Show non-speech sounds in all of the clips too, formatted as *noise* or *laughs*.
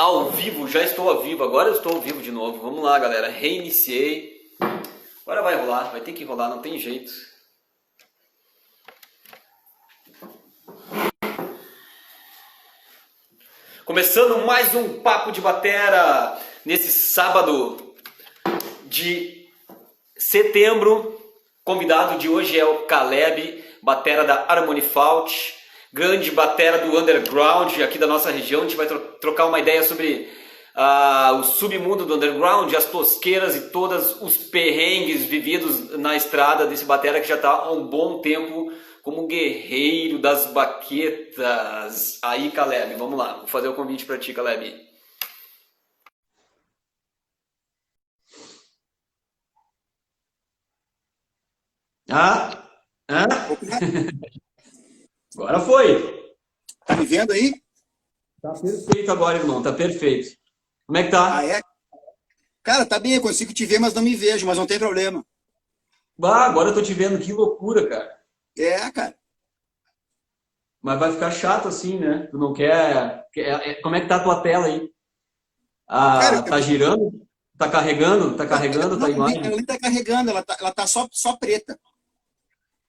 Ao vivo, já estou ao vivo, agora eu estou ao vivo de novo. Vamos lá, galera. Reiniciei. Agora vai rolar, vai ter que rolar, não tem jeito. Começando mais um Papo de Batera nesse sábado de setembro. Convidado de hoje é o Caleb, batera da Harmony Fault grande batera do underground aqui da nossa região. A gente vai tro trocar uma ideia sobre uh, o submundo do underground, as tosqueiras e todos os perrengues vividos na estrada desse batera que já está há um bom tempo como guerreiro das baquetas. Aí, Caleb, vamos lá. Vou fazer o convite para ti, Caleb. Ah, *laughs* ah. Agora foi. Tá me vendo aí? Tá perfeito agora, irmão. Tá perfeito. Como é que tá? Ah, é? Cara, tá bem. Eu consigo te ver, mas não me vejo. Mas não tem problema. Ah, agora eu tô te vendo. Que loucura, cara. É, cara. Mas vai ficar chato assim, né? Tu não quer... É, como é que tá a tua tela aí? Ah, cara, tá eu... girando? Tá carregando? Tá carregando não, a tua imagem? Ela nem tá carregando. Ela tá, ela tá só, só preta.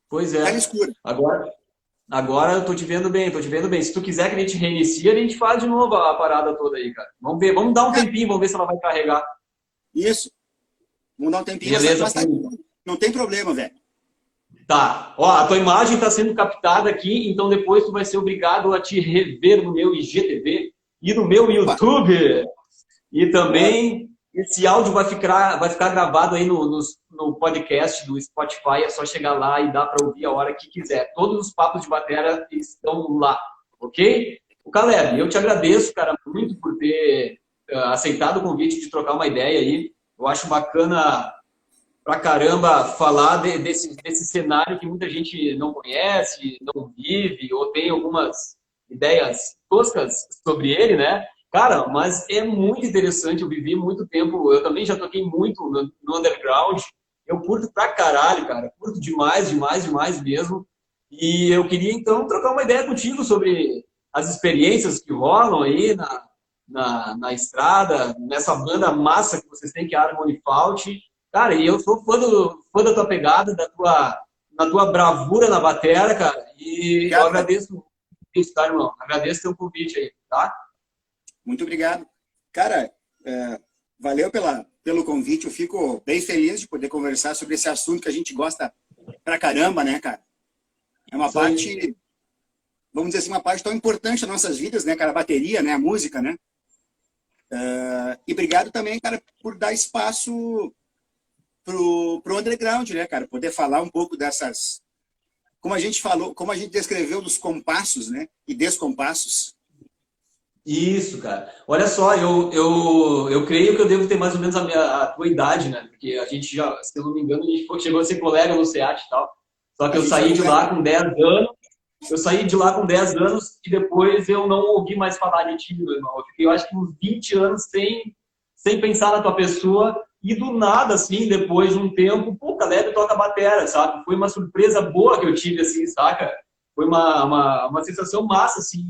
Pois é. Tá escura. Agora, Agora eu tô te vendo bem, tô te vendo bem. Se tu quiser que a gente reinicie, a gente faz de novo a parada toda aí, cara. Vamos ver, vamos dar um tempinho, vamos ver se ela vai carregar. Isso. Vamos dar um tempinho. Beleza, mas tá, não tem problema, velho. Tá. Ó, a tua imagem está sendo captada aqui, então depois tu vai ser obrigado a te rever no meu IGTV e no meu YouTube. E também esse áudio vai ficar, vai ficar gravado aí no, no, no podcast do Spotify, é só chegar lá e dá para ouvir a hora que quiser. Todos os papos de bateria estão lá, ok? O Caleb, eu te agradeço, cara, muito por ter uh, aceitado o convite de trocar uma ideia aí. Eu acho bacana pra caramba falar de, desse, desse cenário que muita gente não conhece, não vive, ou tem algumas ideias toscas sobre ele, né? Cara, mas é muito interessante, eu vivi muito tempo, eu também já toquei muito no, no underground, eu curto pra caralho, cara, curto demais, demais, demais mesmo. E eu queria então trocar uma ideia contigo sobre as experiências que rolam aí na, na, na estrada, nessa banda massa que vocês têm, que é a Harmony Fault. Cara, e eu sou fã, do, fã da tua pegada, da tua, da tua bravura na bateria, cara, e eu agradeço isso, tá, irmão? Agradeço teu convite aí, tá? Muito obrigado. Cara, é, valeu pela, pelo convite. Eu fico bem feliz de poder conversar sobre esse assunto que a gente gosta pra caramba, né, cara? É uma Sim. parte, vamos dizer assim, uma parte tão importante das nossas vidas, né, cara? A bateria, né? A música, né? Uh, e obrigado também, cara, por dar espaço pro, pro underground, né, cara? Poder falar um pouco dessas... Como a gente falou, como a gente descreveu dos compassos, né? E descompassos. Isso, cara. Olha só, eu, eu, eu creio que eu devo ter mais ou menos a, minha, a tua idade, né? Porque a gente já, se eu não me engano, a gente chegou a ser colega no SEAT e tal. Só que eu saí de lá com 10 anos, eu saí de lá com 10 anos e depois eu não ouvi mais falar de ti, meu irmão. Eu fiquei, eu acho que uns 20 anos sem, sem pensar na tua pessoa e do nada, assim, depois de um tempo, pô, Caleb toca batera, sabe? Foi uma surpresa boa que eu tive, assim, saca? Foi uma, uma, uma sensação massa, assim,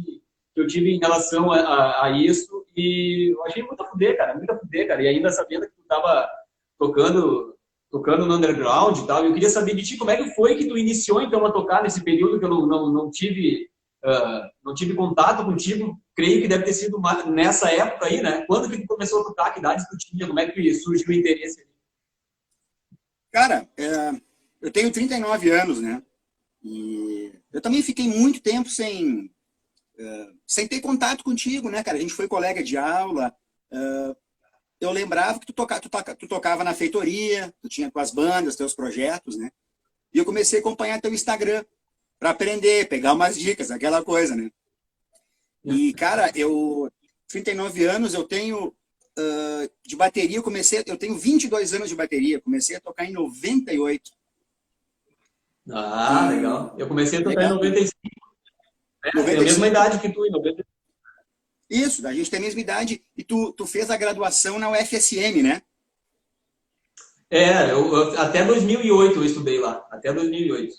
que eu tive em relação a, a, a, isso e eu achei muito a fuder, cara, muito a fuder, cara. E ainda sabendo que tu tava tocando, tocando no underground e tal, eu queria saber de ti como é que foi que tu iniciou então a tocar nesse período que eu não, não, não tive uh, não tive contato contigo. Creio que deve ter sido uma, nessa época aí, né? Quando que tu começou a tocar? Que idade tu tinha? Como é que surgiu o interesse? Cara, é, eu tenho 39 anos, né? E eu também fiquei muito tempo sem uh, sem ter contato contigo, né, cara? A gente foi colega de aula. Uh, eu lembrava que tu, toca, tu, toca, tu tocava na feitoria, tu tinha tuas bandas, teus projetos, né? E eu comecei a acompanhar teu Instagram para aprender, pegar umas dicas, aquela coisa, né? E, cara, eu, 39 anos, eu tenho uh, de bateria, eu comecei, eu tenho 22 anos de bateria, comecei a tocar em 98. Ah, legal. Eu comecei a tocar legal. em 95. É, tem a mesma idade que tu, em 95. Isso, a gente tem a mesma idade. E tu, tu fez a graduação na UFSM, né? É, eu, eu, até 2008 eu estudei lá, até 2008.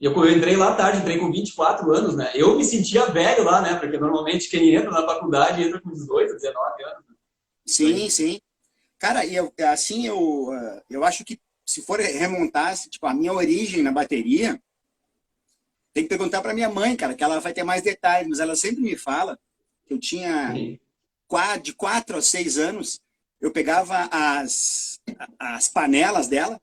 Eu, eu entrei lá tarde, entrei com 24 anos, né? Eu me sentia velho lá, né? Porque normalmente quem entra na faculdade entra com 18, 19 anos. Né? Sim, sim. Cara, eu, assim, eu, eu acho que se for remontar, tipo, a minha origem na bateria, tem que perguntar para minha mãe, cara, que ela vai ter mais detalhes, mas ela sempre me fala que eu tinha de quatro a seis anos, eu pegava as, as panelas dela,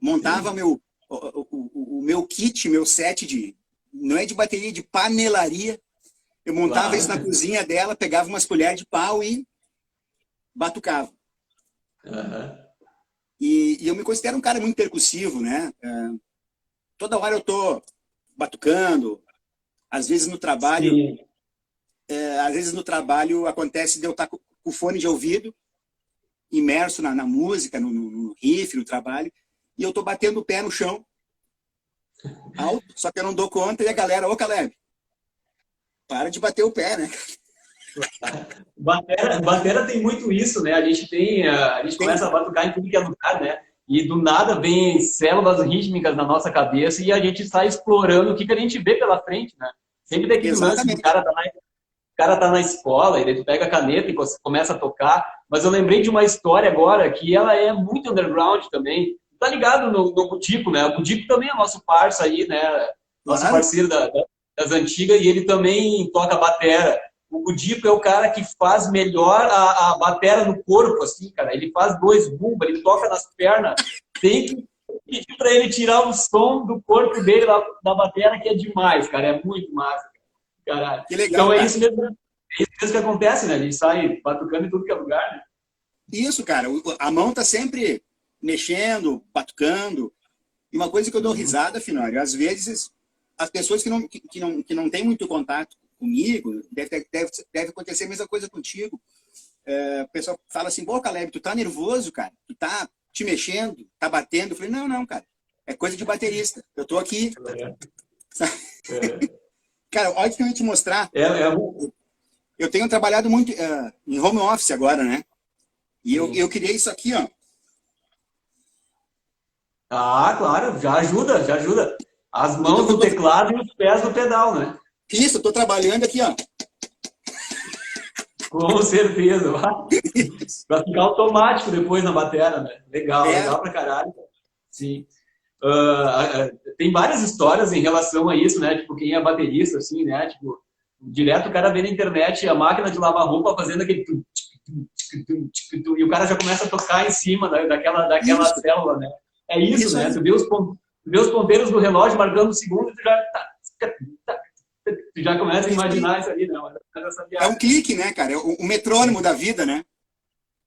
montava meu, o, o, o, meu kit, meu set de, não é de bateria, de panelaria. Eu montava isso na cozinha dela, pegava umas colheres de pau e batucava. Uhum. E, e, eu me considero um cara muito percussivo, né? É, toda hora eu tô batucando, às vezes no trabalho, é, às vezes no trabalho acontece de eu estar com o fone de ouvido, imerso na, na música, no, no, riff, no trabalho, e eu tô batendo o pé no chão, alto, só que eu não dou conta, e a galera, ô Caleb, para de bater o pé, né? Batera, batera tem muito isso, né? A gente tem, a gente começa a batucar em tudo que é lugar, né? E do nada vem células rítmicas na nossa cabeça e a gente está explorando o que, que a gente vê pela frente, né? Sempre tem aquele lance o cara tá na, o cara tá na escola, ele pega a caneta e começa a tocar. Mas eu lembrei de uma história agora que ela é muito underground também. Tá ligado no, no Budico, né? O Budico também é nosso parça aí, né? Nosso parceiro da, das antigas e ele também toca batera. O Budico é o cara que faz melhor a, a batera no corpo, assim, cara. Ele faz dois bumbas, ele toca nas pernas. Tem que pedir para ele tirar o som do corpo dele da, da batera, que é demais, cara. É muito massa. Caralho. Que legal, então é cara. isso mesmo. É isso mesmo que acontece, né? A gente sai batucando em tudo que é lugar, né? Isso, cara. A mão tá sempre mexendo, batucando. E uma coisa que eu dou uhum. risada, Finório, às vezes as pessoas que não, que, que não, que não têm muito contato comigo, deve, deve, deve acontecer a mesma coisa contigo. É, o pessoal fala assim, pô, Caleb, tu tá nervoso, cara? Tu tá te mexendo, tá batendo? Eu falei, não, não, cara. É coisa de baterista. Eu tô aqui. É. É. *laughs* cara, olha que eu ia te mostrar. É, é. Eu tenho trabalhado muito uh, em home office agora, né? E eu, eu criei isso aqui, ó. Ah, claro, já ajuda, já ajuda. As mãos no teclado e os pés no pedal, né? Isso, eu tô trabalhando aqui, ó. Com certeza. Vai ficar automático depois na bateria, né? Legal, é. legal pra caralho. Sim. Uh, tem várias histórias em relação a isso, né? Tipo, quem é baterista, assim, né? Tipo, direto o cara vê na internet a máquina de lavar roupa fazendo aquele... E o cara já começa a tocar em cima daquela, daquela célula, né? É isso, isso né? Tu vê, os, tu vê os ponteiros do relógio marcando o segundo e tu já... Tá, tu já começa a imaginar isso ali, não. É um clique, né, cara? É o, metrônomo da vida, né?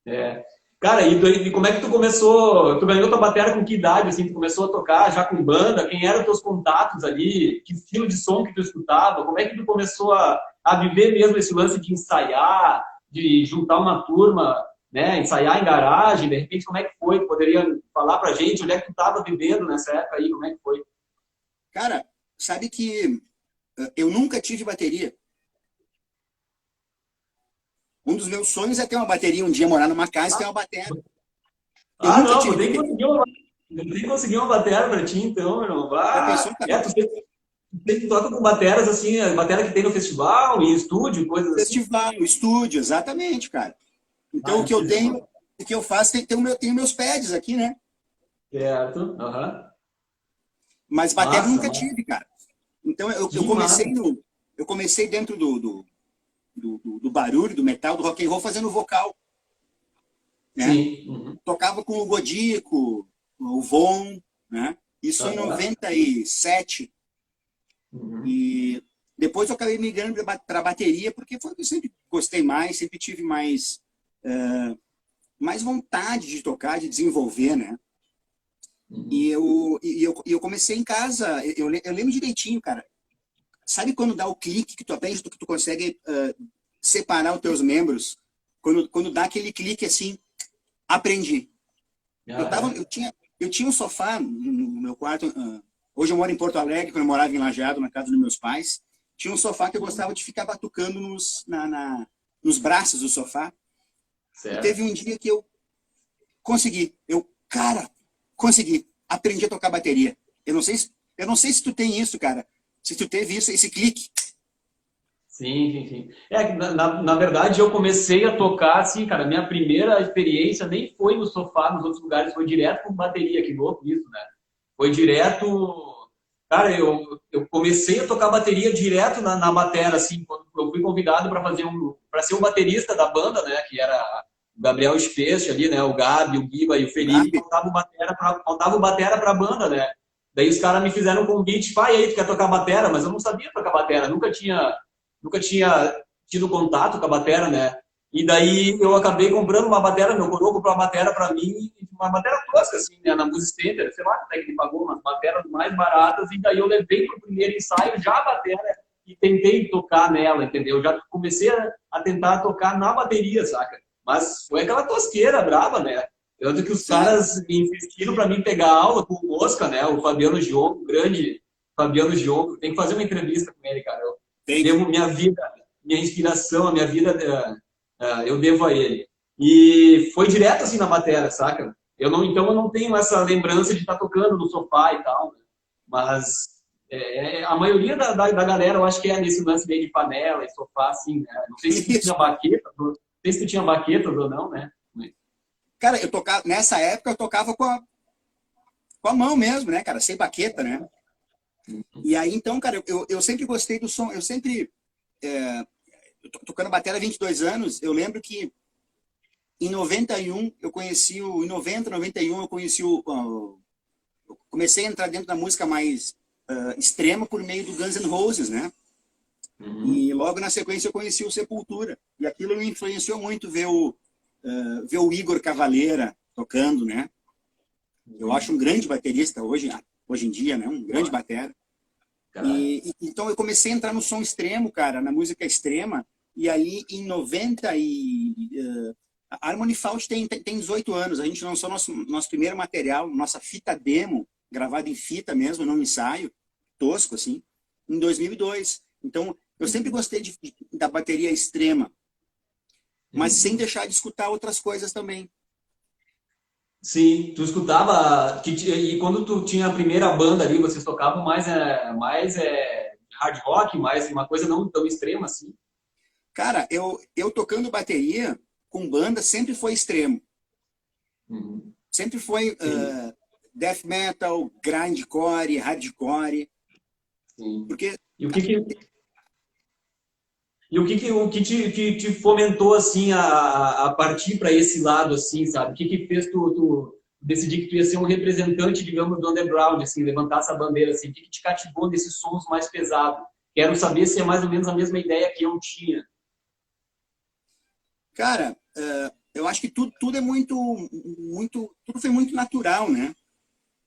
É. Cara, e, tu, e, como é que tu começou? Tu ganhou tua bateria com que idade, assim? Tu começou a tocar já com banda? Quem eram teus contatos ali? Que estilo de som que tu escutava? Como é que tu começou a, a viver mesmo esse lance de ensaiar, de juntar uma turma, né? Ensaiar em garagem, de repente, como é que foi? Tu poderia falar pra gente onde é que tu estava vivendo nessa época aí? Como é que foi? Cara, sabe que eu nunca tive bateria. Um dos meus sonhos é ter uma bateria um dia, morar numa casa e ter uma bateria. Eu ah, não, tive nem consegui uma, nem consegui uma bateria pra ti, então, irmão. Ah, é, tu tem, tu toca com baterias assim, a bateria que tem no festival, em estúdio, coisas festival, assim. Festival, estúdio, exatamente, cara. Então, ah, o que eu tenho, o que eu faço, tem, tem, o meu, tem meus pads aqui, né? Certo, aham. Uhum. Mas bateria nunca mano. tive, cara. Então eu, eu comecei no, eu comecei dentro do, do, do, do, barulho, do metal, do rock and roll, fazendo vocal. Né? Uhum. Tocava com o Godico, o Von, né? Isso uhum. em 97. Uhum. E depois eu acabei migrando para a bateria, porque foi eu sempre gostei mais, sempre tive mais, uh, mais vontade de tocar, de desenvolver, né? Uhum. E, eu, e eu, eu comecei em casa, eu, eu lembro direitinho, cara. Sabe quando dá o clique que tu aprende, que tu consegue uh, separar os teus membros? Quando, quando dá aquele clique assim, aprendi. Ah, eu, tava, é. eu, tinha, eu tinha um sofá no meu quarto. Uh, hoje eu moro em Porto Alegre, quando eu morava em Lajeado, na casa dos meus pais. Tinha um sofá que eu gostava de ficar batucando nos, na, na nos braços do sofá. teve um dia que eu consegui. Eu, cara, consegui. Aprendi a tocar bateria. Eu não sei se, Eu não sei se tu tem isso, cara. Se tu teve isso, esse clique. Sim, sim, sim. É, na, na verdade, eu comecei a tocar, assim, cara, minha primeira experiência nem foi no sofá, nos outros lugares, foi direto com bateria, que louco isso, né? Foi direto... Cara, eu, eu comecei a tocar bateria direto na, na batera, assim, quando eu fui convidado para fazer um... para ser o baterista da banda, né? Que era o Gabriel Espeixe ali, né? O Gabi, o Guiba e o Felipe, faltava o batera pra, faltava o batera pra banda, né? Daí os caras me fizeram um convite, pai, aí, tu quer tocar batera? Mas eu não sabia tocar batera, nunca tinha, nunca tinha tido contato com a batera, né? E daí eu acabei comprando uma batera, meu coroa comprou uma batera pra mim, uma batera tosca, assim, né, na Music Center, sei lá quanto é que ele pagou, umas bateras mais baratas, e daí eu levei pro primeiro ensaio já a batera e tentei tocar nela, entendeu? Já comecei a tentar tocar na bateria, saca? Mas foi aquela tosqueira brava, né? Tanto que os caras insistiram para mim pegar aula com o Oscar, né? O Fabiano Gionco, grande Fabiano Gionco. Tem que fazer uma entrevista com ele, cara. Eu Tem. devo minha vida, minha inspiração, a minha vida, uh, uh, eu devo a ele. E foi direto assim na matéria, saca? Eu não, então eu não tenho essa lembrança de estar tá tocando no sofá e tal. Né? Mas é, a maioria da, da, da, galera, eu acho que é nesse lance meio de panela e sofá, assim, né? Não sei se *laughs* tinha baqueta, sei se tu tinha baquetas ou não, né? Cara, eu tocava, nessa época eu tocava com a, com a mão mesmo, né, cara? Sem baqueta, né? E aí, então, cara, eu, eu sempre gostei do som. Eu sempre. É, tocando bateria há 22 anos. Eu lembro que em 91 eu conheci o. Em 90, 91 eu conheci o. Uh, eu comecei a entrar dentro da música mais uh, extrema por meio do Guns N' Roses, né? Uhum. E logo na sequência eu conheci o Sepultura. E aquilo me influenciou muito ver o, uh, ver o Igor Cavaleira tocando, né? Eu acho um grande baterista hoje, hoje em dia, né? Um grande batera. E, e, então eu comecei a entrar no som extremo, cara, na música extrema. E aí em 90 e uh, a Harmony Fault tem, tem 18 anos. A gente lançou nosso nosso primeiro material, nossa fita demo, gravada em fita mesmo, não ensaio, tosco assim, em 2002. Então eu sempre gostei de, da bateria extrema mas sem deixar de escutar outras coisas também. Sim, tu escutava e quando tu tinha a primeira banda ali, vocês tocavam mais é, mais é, hard rock, mais uma coisa não tão extrema assim. Cara, eu eu tocando bateria com banda sempre foi extremo. Uhum. Sempre foi uh, death metal, grindcore, hardcore. Sim. Porque e o que, que e o que, que, o que te, te, te fomentou, assim, a, a partir para esse lado, assim, sabe? O que, que fez tu, tu, decidir que tu ia ser um representante, digamos, do underground, assim, levantar essa bandeira, assim? O que, que te cativou nesses sons mais pesados? Quero saber se é mais ou menos a mesma ideia que eu tinha. Cara, uh, eu acho que tudo, tudo é muito, muito, tudo foi muito natural, né?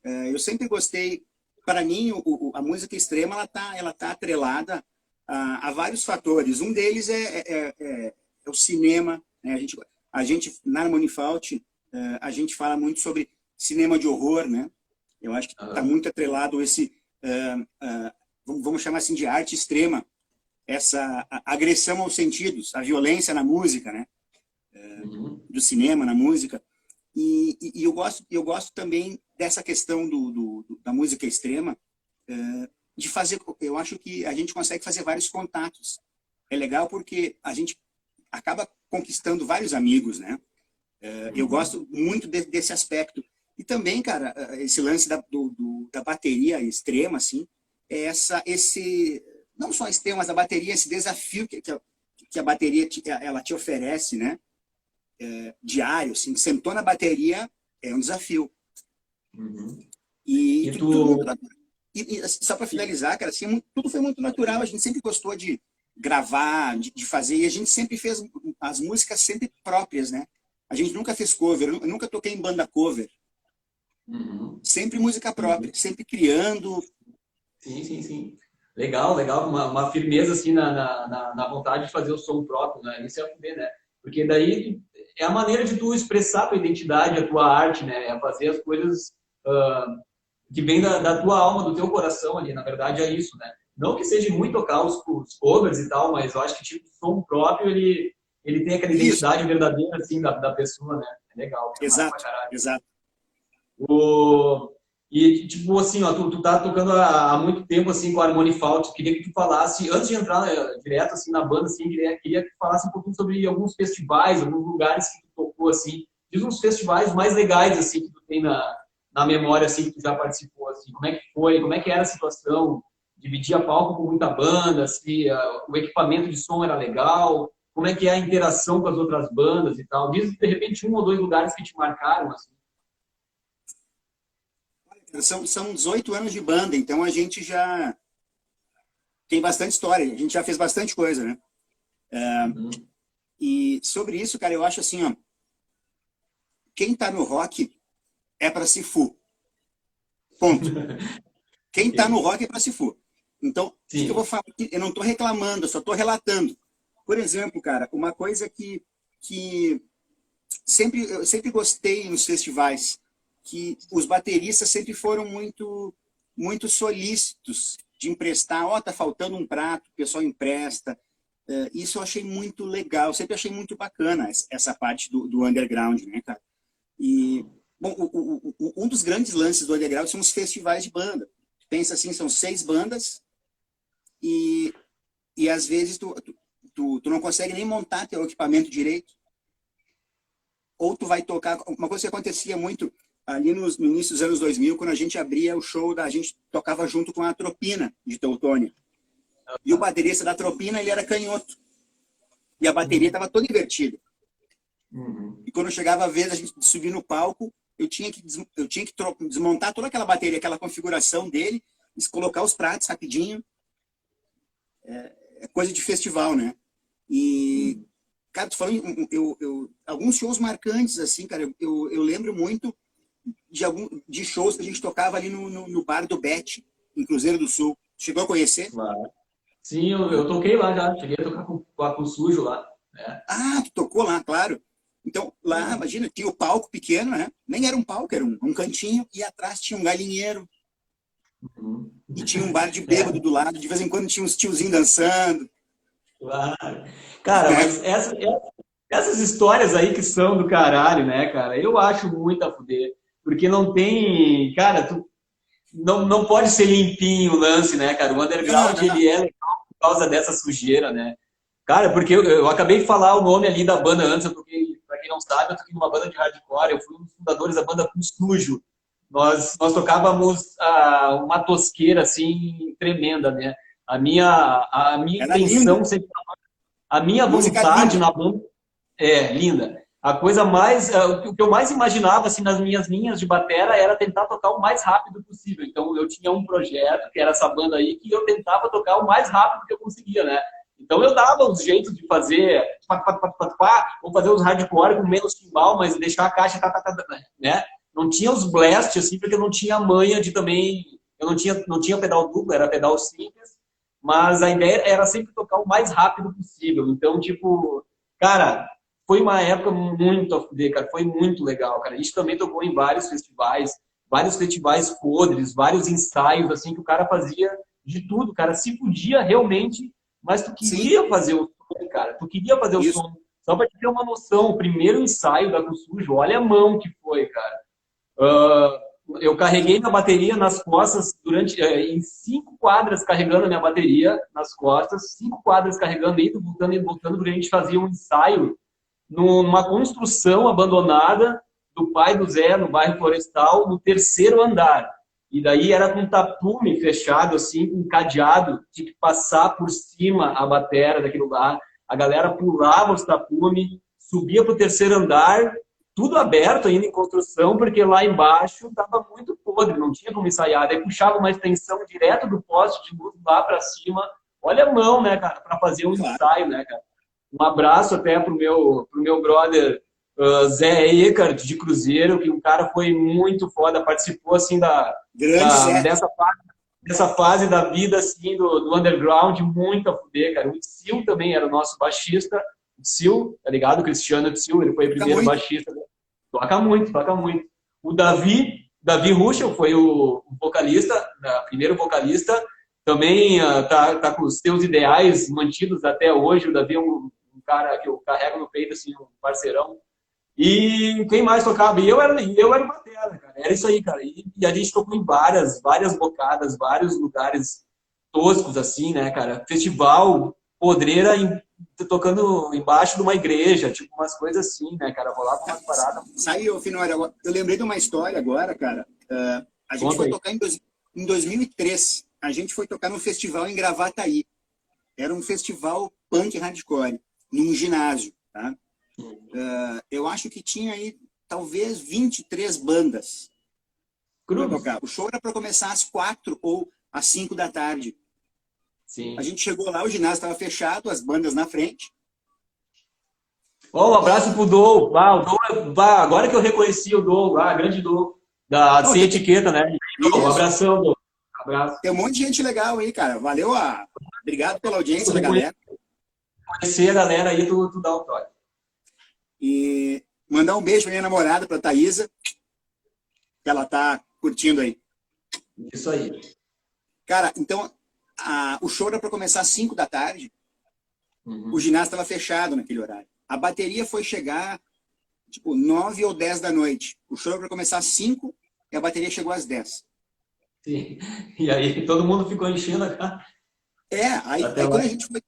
Uh, eu sempre gostei, para mim, a música extrema, ela tá, ela tá atrelada há vários fatores. Um deles é, é, é, é, é o cinema. Né? A, gente, a gente, na Manifault, é, a gente fala muito sobre cinema de horror, né? Eu acho que está muito atrelado esse, vamos chamar assim, de arte extrema, essa agressão aos sentidos, a violência na música, né? Uhum. Do cinema, na música. E, e, e, eu, gosto, eu gosto também dessa questão do, do da música extrema, de fazer, eu acho que a gente consegue fazer vários contatos. É legal porque a gente acaba conquistando vários amigos, né? É, eu uhum. gosto muito de, desse aspecto. E também, cara, é, esse lance da, do, do, da bateria extrema, assim, é essa, esse, não só extrema, mas a bateria, esse desafio que, que, a, que a bateria te, ela te oferece, né? É, diário, assim, sentou na bateria, é um desafio. Uhum. E, e tu... tu e, e só para finalizar, cara, assim, tudo foi muito natural. A gente sempre gostou de gravar, de, de, fazer, e a gente sempre fez as músicas sempre próprias, né? A gente nunca fez cover, eu nunca toquei em banda cover. Uhum. Sempre música própria, uhum. sempre criando. Sim, sim, sim. Legal, legal, uma, uma firmeza assim na, na, na, vontade de fazer o som próprio, né? Isso é o né? Porque daí é a maneira de tu expressar a tua identidade, a tua arte, né? É fazer as coisas uh, que vem da, da, tua alma, do teu coração ali, na verdade é isso, né? Não que seja muito tocar os, os covers e tal, mas eu acho que tipo, o som próprio, ele, ele tem aquela identidade isso. verdadeira, assim, da, da pessoa, né? É legal. É exato, exato. O... E, tipo, assim, ó, tu, tu tá tocando há, há muito tempo, assim, com a Harmony Fault. Queria que tu falasse, antes de entrar né, direto, assim, na banda, assim, queria, queria que tu falasse um pouquinho sobre alguns festivais, alguns lugares que tu tocou, assim. Diz uns festivais mais legais, assim, que tu tem na, na memória, assim, que tu já participou, assim. Como é que foi? Como é que era a situação? Dividia palco com muita banda, se uh, o equipamento de som era legal? Como é que é a interação com as outras bandas e tal? Diz, de repente, um ou dois lugares que te marcaram, assim. São, são 18 anos de banda, então a gente já tem bastante história, a gente já fez bastante coisa, né? É, uhum. E sobre isso, cara, eu acho assim, ó, quem tá no rock é para se fu. Ponto. *laughs* Quem tá no rock é para se fu. Então, o que eu vou falar aqui? Eu não estou reclamando, eu só estou relatando. Por exemplo, cara, uma coisa que, que sempre, eu sempre gostei nos festivais que os bateristas sempre foram muito, muito solícitos de emprestar. Ó, oh, tá faltando um prato, o pessoal empresta. Uh, isso eu achei muito legal, sempre achei muito bacana essa parte do, do underground, né, cara? E, bom, o, o, um dos grandes lances do underground são os festivais de banda. Pensa assim, são seis bandas e, e às vezes tu, tu, tu, tu não consegue nem montar teu equipamento direito. Ou tu vai tocar... Uma coisa que acontecia muito ali nos, no início dos anos 2000, quando a gente abria o show, da, a gente tocava junto com a Tropina de Teutônia. E o baterista da Tropina, ele era canhoto. E a bateria estava toda invertida. Uhum. E quando chegava a vez a gente subir no palco, eu tinha que, eu tinha que desmontar toda aquela bateria, aquela configuração dele, colocar os pratos rapidinho. É, é coisa de festival, né? E, uhum. cara, tu falando, eu, eu, alguns shows marcantes, assim, cara, eu, eu lembro muito de, algum, de shows que a gente tocava ali no, no, no bar do Bet, em Cruzeiro do Sul. Chegou a conhecer? Claro. Sim, eu, eu toquei lá já. Cheguei a tocar com, com o Sujo lá. Né? Ah, tu tocou lá, claro. Então, lá, uhum. imagina, tinha o palco pequeno, né? Nem era um palco, era um, um cantinho, e atrás tinha um galinheiro. Uhum. E tinha um bar de bêbado é. do lado, de vez em quando tinha uns tiozinhos dançando. Claro. Cara, é. mas essa, essas histórias aí que são do caralho, né, cara? Eu acho muito a fuder. Porque não tem. Cara, tu, não, não pode ser limpinho o lance, né, cara? O underground não, não, não. ele é legal por causa dessa sujeira, né? Cara, porque eu, eu, acabei de falar o nome ali da banda antes, quem não sabe, eu toquei numa banda de hardcore, eu fui um dos fundadores da banda Sujo. Nós, nós tocávamos ah, uma tosqueira, assim, tremenda, né? A minha, a minha intenção sempre... A minha vontade na banda... É, linda a coisa mais, uh, o que eu mais imaginava assim nas minhas linhas de batera era tentar tocar o mais rápido possível. Então eu tinha um projeto que era essa banda aí que eu tentava tocar o mais rápido que eu conseguia, né? Então eu dava os jeitos de fazer, pá, pá, pá, pá, pá, ou fazer os hardcore com menos timbal, mas deixar a caixa, tá, tá, tá, tá, né? Não tinha os blast assim, porque eu não tinha manha de também, eu não tinha, não tinha pedal duplo, era pedal simples, mas a ideia era sempre tocar o mais rápido possível. Então, tipo, cara, foi uma época muito a fuder, cara. Foi muito legal, cara. A gente também tocou em vários festivais, vários festivais podres, vários ensaios, assim, que o cara fazia de tudo, cara. Se podia realmente, mas tu queria Sim. fazer o som, cara. Tu queria fazer Isso. o som. Só te ter uma noção, o primeiro ensaio da Sujo, olha a mão que foi, cara. Uh, eu carreguei minha bateria nas costas durante uh, em cinco quadras carregando a minha bateria nas costas, cinco quadras carregando, indo, voltando, indo, voltando, porque a gente fazia um ensaio numa construção abandonada do pai do Zé, no bairro Florestal, no terceiro andar. E daí era com tapume fechado, assim, com cadeado, tinha que passar por cima a batera daquele lugar. A galera pulava os tapumes, subia para o terceiro andar, tudo aberto ainda em construção, porque lá embaixo estava muito podre, não tinha como ensaiar. Daí puxava uma extensão direto do poste de luz lá para cima. Olha a mão, né, cara, para fazer um ensaio, né, cara. Um abraço até pro meu, pro meu brother uh, Zé Eckert, de Cruzeiro, que um cara foi muito foda, participou assim da, da dessa, fase, dessa fase da vida assim, do, do underground, muito a fuder, cara. O Sil também era o nosso baixista. O Sil, tá ligado? O Cristiano Sil, ele foi o primeiro baixista. Toca muito, toca muito. O Davi, Davi Ruschel foi o vocalista, né, primeiro vocalista, também uh, tá, tá com os seus ideais mantidos até hoje. O Davi é um cara que eu carrego no peito, assim, um parceirão. E quem mais tocava? E eu era, eu era batera, cara. Era isso aí, cara. E, e, a gente tocou em várias, várias bocadas, vários lugares toscos, assim, né, cara? Festival, podreira, em, tocando embaixo de uma igreja, tipo umas coisas assim, né, cara? Rolava umas paradas. Saiu, Finório, eu lembrei de uma história agora, cara. Uh, a gente Conta foi aí. tocar em, dois, em 2003. A gente foi tocar num festival em Gravataí. Era um festival punk hardcore, num ginásio, tá? Uh, eu acho que tinha aí talvez 23 bandas. O show era para começar às quatro ou às cinco da tarde. Sim. A gente chegou lá, o ginásio estava fechado, as bandas na frente. Oh, um abraço pro Dou. Ah, o Dou ah, agora que eu reconheci o Dou, ah, grande Dou. Da Não, Sem tem... Etiqueta, né? Um abração, Dou. abraço. Tem um monte de gente legal aí, cara. Valeu a. Obrigado pela audiência da galera. Conhecer a galera aí, tu, tu dá o toque. E mandar um beijo pra minha namorada, pra Thaisa, que ela tá curtindo aí. Isso aí. Cara, então, a, o show era para começar às 5 da tarde. Uhum. O ginásio estava fechado naquele horário. A bateria foi chegar, tipo, 9 ou 10 da noite. O show era para começar às 5 e a bateria chegou às 10. Sim. *laughs* E aí todo mundo ficou enchendo a cara. É, aí, aí quando a gente foi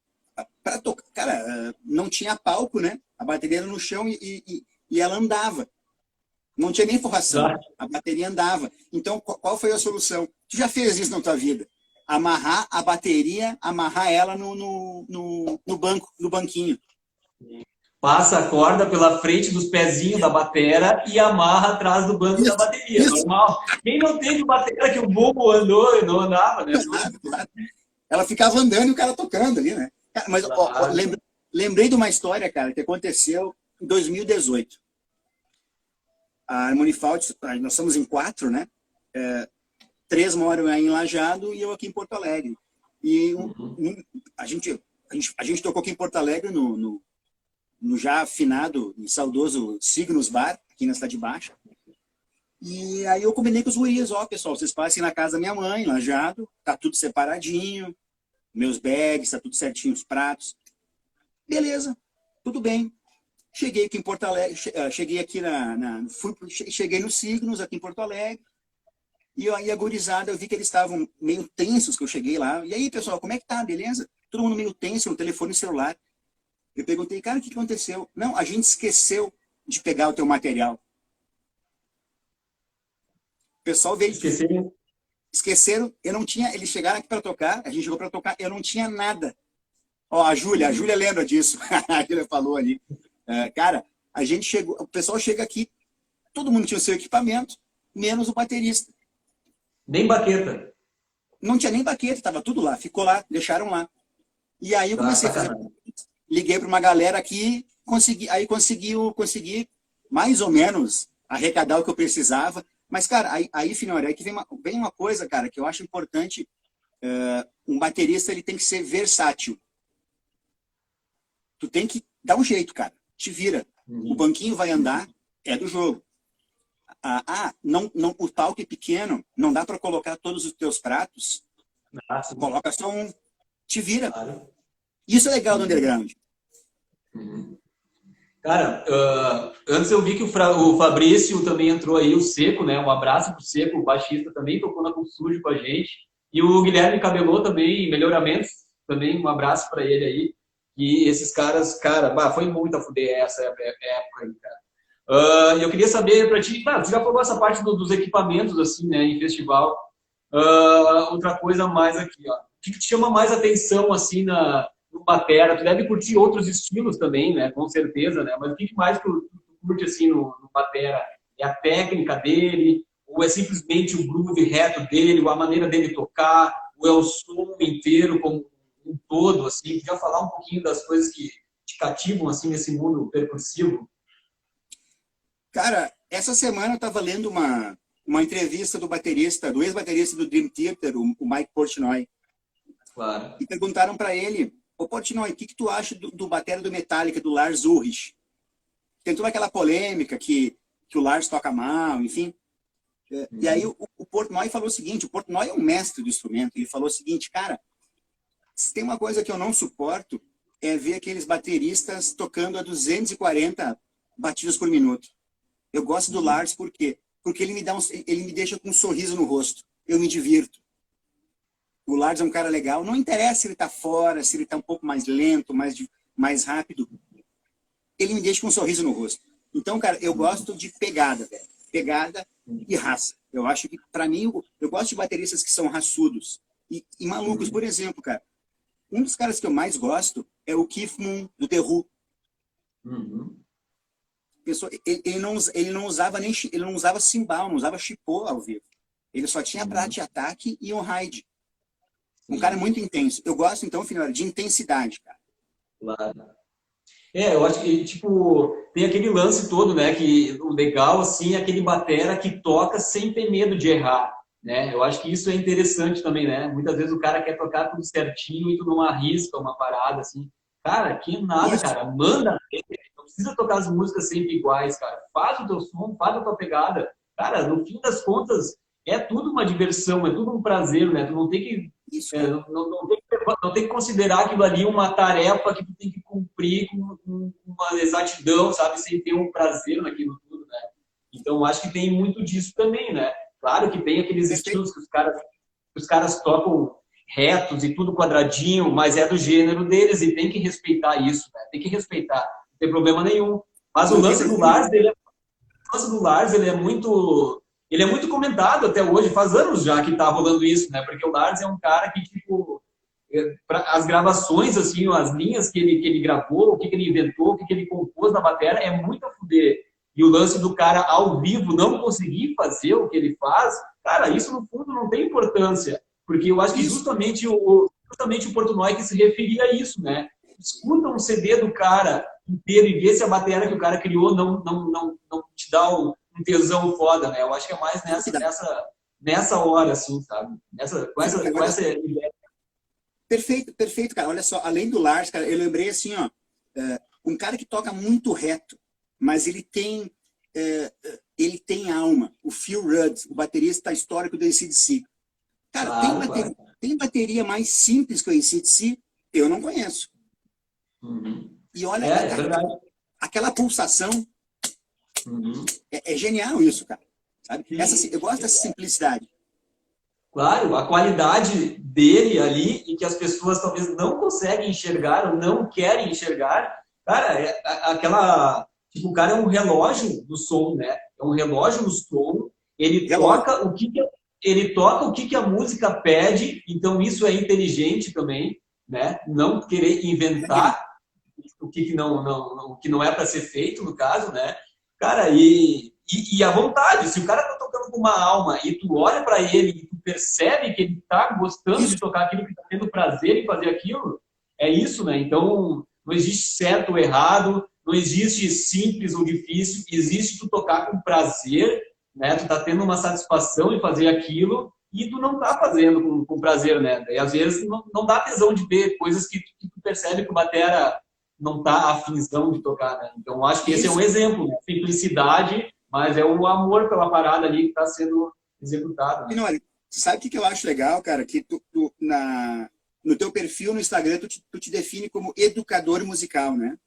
para tocar, cara, não tinha palco, né? A bateria era no chão e, e, e ela andava. Não tinha nem forração. A bateria andava. Então, qual foi a solução? Tu já fez isso na tua vida? Amarrar a bateria, amarrar ela no, no, no, no banco, no banquinho. Passa a corda pela frente dos pezinhos da batera e amarra atrás do banco isso, da bateria. Isso. Normal. Quem não teve batera que o bumbo andou e não andava, né? Ela ficava andando e o cara tocando ali, né? Mas ó, ó, lembrei, lembrei de uma história, cara, que aconteceu em 2018. A Harmonifault, nós somos em quatro, né? É, três moram em Lajado e eu aqui em Porto Alegre. E um, uhum. um, a, gente, a, gente, a gente tocou aqui em Porto Alegre no, no, no já afinado e saudoso Signos Bar, aqui na Cidade Baixa. E aí eu combinei com os guris, ó, pessoal, vocês passem na casa da minha mãe, Lajado, tá tudo separadinho, meus bags, tá tudo certinho, os pratos. Beleza, tudo bem. Cheguei aqui em Porto Alegre, eh, cheguei aqui na, na fui, cheguei nos Signos aqui em Porto Alegre. E aí a gurizada, eu vi que eles estavam meio tensos que eu cheguei lá. E aí, pessoal, como é que tá? Beleza? Todo mundo meio tenso no telefone celular. Eu perguntei, cara, o que aconteceu? Não, a gente esqueceu de pegar o teu material. O pessoal veio. Esqueceram? Esqueceram, eu não tinha. Eles chegaram aqui para tocar, a gente chegou para tocar, eu não tinha nada. Ó, a Júlia, a Júlia lembra disso. *laughs* a Júlia falou ali. É, cara, a gente chegou, o pessoal chega aqui, todo mundo tinha o seu equipamento, menos o baterista. Nem baqueta. Não tinha nem baqueta, estava tudo lá, ficou lá, deixaram lá. E aí eu comecei ah, a fazer. Liguei para uma galera aqui, consegui, aí consegui, consegui mais ou menos arrecadar o que eu precisava. Mas, cara, aí, aí Finório, aí que vem uma, vem uma coisa, cara, que eu acho importante. Uh, um baterista ele tem que ser versátil. Tu tem que dar um jeito, cara te vira. Uhum. O banquinho vai andar, é do jogo. Ah, ah não, não, o palco é pequeno, não dá para colocar todos os teus pratos. Nossa. Coloca só um. Te vira. Claro. Isso é legal do underground. Uhum. Cara, uh, antes eu vi que o, Fra, o, Fabrício também entrou aí, o Seco, né? Um abraço pro Seco, o baixista também tocou na Sujo com a gente. E o Guilherme Cabelô também, melhoramentos, também um abraço para ele aí. E esses caras, cara, bah, foi muito a fuder essa época aí, cara. Uh, eu queria saber para ti, você já falou essa parte do, dos equipamentos, assim, né, em festival. Uh, outra coisa mais aqui, ó. O que, que te chama mais atenção, assim, na, batera? Tu deve curtir outros estilos também, né, com certeza, né? Mas o que mais tu, tu curte, assim, no, no batera? É a técnica dele? Ou é simplesmente o groove reto dele, ou a maneira dele tocar? Ou é o som inteiro, como um todo, assim, podia falar um pouquinho das coisas que te cativam, assim, nesse mundo percursivo? Cara, essa semana eu estava lendo uma, uma entrevista do baterista, do ex-baterista do Dream Theater, o, o Mike Portnoy. Claro. E perguntaram para ele, ô Portnoy, o que, que tu acha do, do batera do Metallica, do Lars Ulrich? Tem toda aquela polêmica que, que o Lars toca mal, enfim. É, E aí o, o Portnoy falou o seguinte, o Portnoy é um mestre do instrumento, ele falou o seguinte, cara, se tem uma coisa que eu não suporto, é ver aqueles bateristas tocando a 240 batidas por minuto. Eu gosto do Lars por quê? Porque ele me, dá um, ele me deixa com um sorriso no rosto. Eu me divirto. O Lars é um cara legal. Não interessa se ele está fora, se ele está um pouco mais lento, mais, mais rápido. Ele me deixa com um sorriso no rosto. Então, cara, eu gosto de pegada, velho. Pegada e raça. Eu acho que, para mim, eu, eu, gosto de bateristas que são raçudos e, e malucos. Por exemplo, cara, um dos caras que eu mais gosto é o Keith Moon, do The Who. Uhum. Pessoa, ele, ele, não, ele não usava nem ele não usava cimbal, não usava chipô ao vivo. Ele só tinha uhum. de ataque e um ride. Um cara muito intenso. Eu gosto, então, final, de intensidade, cara. Claro. É, eu acho que, tipo, tem aquele lance todo, né? Que o legal, assim, é aquele batera que toca sem ter medo de errar, né? Eu acho que isso é interessante também, né? Muitas vezes o cara quer tocar tudo certinho e tu não arrisca uma parada, assim. Cara, que nada, isso. cara. Manda, não precisa tocar as músicas sempre iguais, cara. Faz o teu som, faz a tua pegada. Cara, no fim das contas, é tudo uma diversão, é tudo um prazer, né? Tu não tem que, é, não, não, tem que não, tem que considerar aquilo ali uma tarefa que tu tem que cumprir com, com uma exatidão, sabe? Sem ter um prazer naquilo tudo, né? Então, acho que tem muito disso também, né? Claro que tem aqueles estilos que os caras, os caras tocam retos e tudo quadradinho, mas é do gênero deles e tem que respeitar isso, né? Tem que respeitar, não tem problema nenhum. Mas o lance do Lars, ele é, o lance do Lars, ele é muito ele é muito comentado até hoje, faz anos já que tá rolando isso, né? Porque o Lars é um cara que, tipo, é, as gravações, assim, as linhas que ele, que ele gravou, o que, que ele inventou, o que, que ele compôs na bateria, é muito a fuder. E o lance do cara ao vivo não conseguir fazer o que ele faz, cara, isso no fundo não tem importância. Porque eu acho que justamente o, justamente o Portnoy que se referia a isso, né? Escuta um CD do cara inteiro e vê se a bateria que o cara criou não, não, não, não te dá o, um tesão foda, né? Eu acho que é mais nessa, nessa, nessa hora, assim, sabe? Nessa, com, essa, com essa ideia. Perfeito, perfeito, cara. Olha só, além do Lars, cara, eu lembrei assim, ó, uh, um cara que toca muito reto, mas ele tem, uh, ele tem alma. O Phil Rudd, o baterista histórico do ACDC. Cara, claro, tem, bateria, claro. tem bateria mais simples que o ACDC? Eu não conheço. Uhum. E olha, é, cara, é aquela pulsação Uhum. É, é, genial isso, cara. Sabe? Essa, eu gosto dessa simplicidade. Claro, a qualidade dele ali e que as pessoas talvez não conseguem enxergar ou não querem enxergar, cara, é aquela. Tipo, o cara é um relógio do som, né? É um relógio do som. Ele relógio. toca o que, que ele toca o que, que a música pede, então isso é inteligente também, né? Não querer inventar o que, que não, não, não, o que não é para ser feito, no caso, né? Cara, e, e, e a vontade, se o cara tá tocando com uma alma e tu olha para ele e tu percebe que ele tá gostando isso. de tocar aquilo, que tá tendo prazer em fazer aquilo, é isso, né? Então, não existe certo ou errado, não existe simples ou difícil, existe tu tocar com prazer, né? Tu tá tendo uma satisfação em fazer aquilo e tu não tá fazendo com, com prazer, né? E às vezes não, não dá tesão de ver coisas que, que tu percebe que o batera não está afinzão de tocar, né? Então, acho que esse é um exemplo, né? simplicidade, mas é o amor pela parada ali que está sendo executado. Né? E, olha, sabe o que, que eu acho legal, cara? Que tu, tu, na, no teu perfil no Instagram, tu te, tu te define como educador musical, né?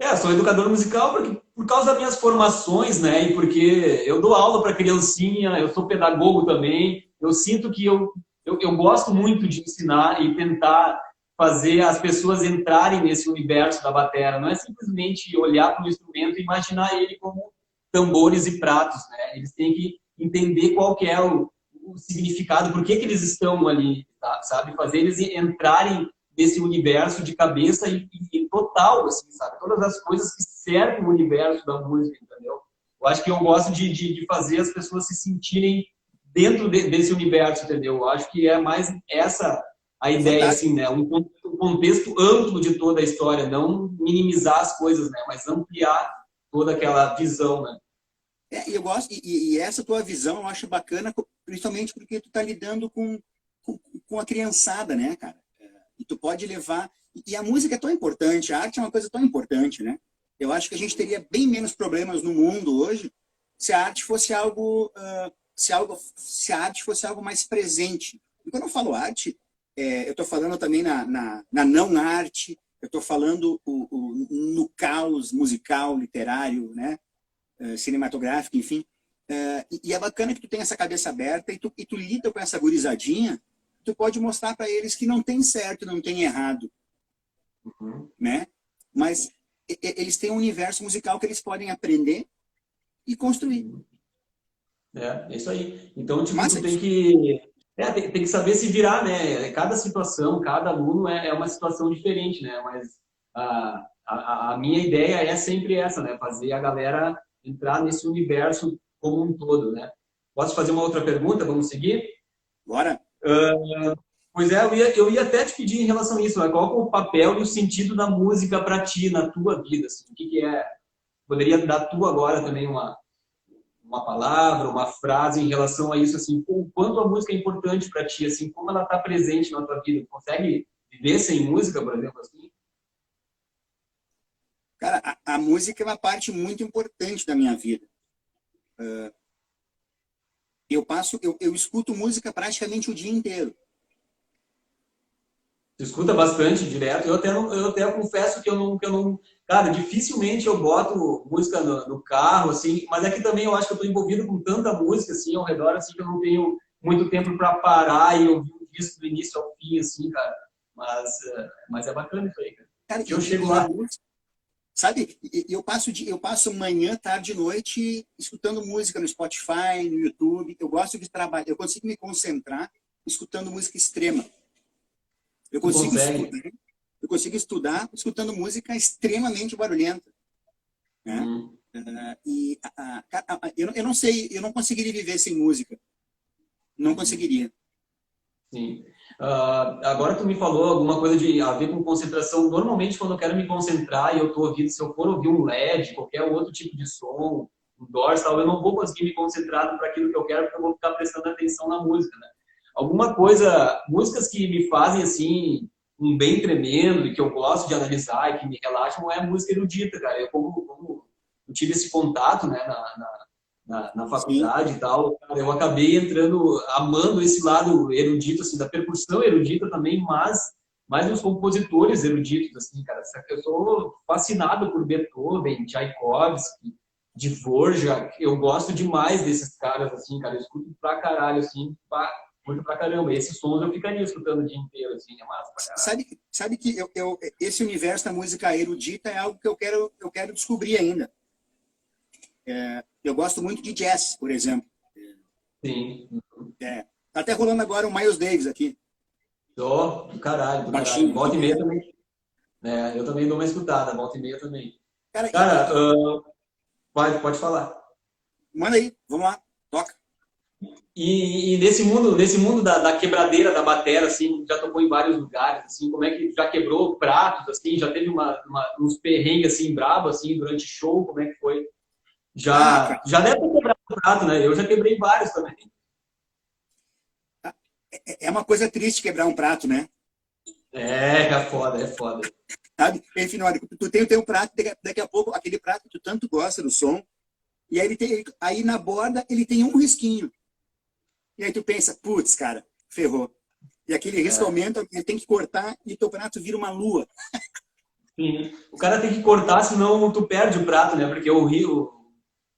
É, sou educador musical porque, por causa das minhas formações, né? E porque eu dou aula para criancinha, eu sou pedagogo também. Eu sinto que eu, eu, eu gosto muito de ensinar e tentar fazer as pessoas entrarem nesse universo da bateria. Não é simplesmente olhar para o instrumento e imaginar ele como tambores e pratos, né? Eles têm que entender qual que é o, o significado, por que, que eles estão ali, tá? sabe? Fazer eles entrarem nesse universo de cabeça e, e, total, assim, sabe? Todas as coisas que cercam o universo da música, entendeu? Eu acho que eu gosto de, de, de fazer as pessoas se sentirem dentro de, desse universo, entendeu? Eu acho que é mais essa a ideia, assim, né? Um, contexto amplo de toda a história, não minimizar as coisas, né? Mas ampliar toda aquela visão, né? É, eu gosto, e, e, essa tua visão eu acho bacana, principalmente porque tu tá lidando com, com, com a criançada, né, cara? É, e tu pode levar... E a música é tão importante, a arte é uma coisa tão importante, né? Eu acho que a gente teria bem menos problemas no mundo hoje se a arte fosse algo... Uh, se, algo se a arte fosse algo mais presente. E quando eu falo arte, é, eu estou falando também na, na, na, não arte, eu estou falando o, o, no caos musical, literário, né? Uh, cinematográfico, enfim. Uh, e é bacana que tu tem essa cabeça aberta e tu, e tu lida com essa gurizadinha, tu pode mostrar para eles que não tem certo, não tem errado. Uhum. Né? Mas eles têm um universo musical que eles podem aprender e construir. É, é isso aí. Então, tipo, Mas, tu tem que é, tem, tem, que saber se virar, né? Cada situação, cada aluno é, é uma situação diferente, né? Mas a, a, a, minha ideia é sempre essa, né? Fazer a galera entrar nesse universo como um todo, né? Posso fazer uma outra pergunta? Vamos seguir? Bora! Uh, pois é, eu ia, eu ia até te pedir em relação a isso, né? qual é o papel e o sentido da música para ti, na tua vida? Assim? O que, que é? Poderia dar tu agora também uma, uma palavra, uma frase em relação a isso, assim, o quanto a música é importante para ti, assim, como ela está presente na tua vida? Consegue viver sem música, por exemplo, assim? Cara, a, a música é uma parte muito importante da minha vida. Uh, eu passo, eu, eu escuto música praticamente o dia inteiro. Tu escuta bastante direto. Eu até, não, eu até confesso que eu não, que eu não. Cara, dificilmente eu boto música no, no, carro, assim, mas é que também eu acho que eu estou envolvido com tanta música assim ao redor, assim, que eu não tenho muito tempo para parar e ouvir um disco do início ao fim, assim, cara. Mas, é, mas é bacana isso aí, cara. cara eu chego lá. Sabe, eu passo, de, eu passo manhã, tarde e noite escutando música no Spotify, no YouTube. Eu gosto de trabalhar, eu consigo me concentrar escutando música extrema. Eu consigo, estudar, eu consigo estudar escutando música extremamente barulhenta. Né? Hum. Uh, e a, a, a, eu, eu não sei, eu não conseguiria viver sem música. Não conseguiria. Sim. Uh, agora tu me falou alguma coisa de a ver com concentração. Normalmente, quando eu quero me concentrar e eu estou ouvindo, se eu for ouvir um LED, qualquer outro tipo de som, um Doors, tal, eu não vou conseguir me concentrar para aquilo que eu quero, porque eu vou ficar prestando atenção na música, né? alguma coisa, músicas que me fazem assim um bem tremendo e que eu gosto de analisar e que me relaxam é a música erudita, cara. Eu como, como eu tive esse contato, né, na, na, na, na faculdade Sim. e tal, cara, eu acabei entrando, amando esse lado erudito, assim, da percussão erudita também, mas mais os compositores eruditos, assim, cara. Eu sou fascinado por Beethoven, Tchaikovsky, Dvorak. Eu gosto demais desses caras, assim, cara. Eu escuto pra caralho, assim, pra muito pra caramba. Esses sons eu ficaria escutando o dia inteiro, assim, é massa pra. Sabe, sabe que eu, eu, esse universo da música erudita é algo que eu quero, eu quero descobrir ainda. É, eu gosto muito de jazz, por exemplo. Sim. É, tá até rolando agora o Miles Davis aqui. Tô, do caralho, do Baixinho. caralho. Volta e meia também. É, eu também dou uma escutada, volta e meia também. Cara, Cara uh, pode, pode falar. Manda aí, vamos lá, toca. E, e, nesse mundo, nesse mundo da, da, quebradeira da bateria, assim, já tocou em vários lugares, assim, como é que já quebrou pratos, assim, já teve uma, uma, uns perrengues assim brabo, assim, durante show, como é que foi? Já, já deve ter quebrado prato, né? Eu já quebrei vários também. É, é uma coisa triste quebrar um prato, né? É, é foda, é foda. Sabe? Enfim, olha, tu tem o teu prato, daqui a pouco, aquele prato que tu tanto gosta do som, e aí, ele tem, aí na borda ele tem um risquinho. E aí tu pensa, putz, cara, ferrou. E aquele risco é. aumenta, ele tem que cortar e teu prato vira uma lua. Sim. O cara tem que cortar, senão tu perde o prato, né? Porque o rio,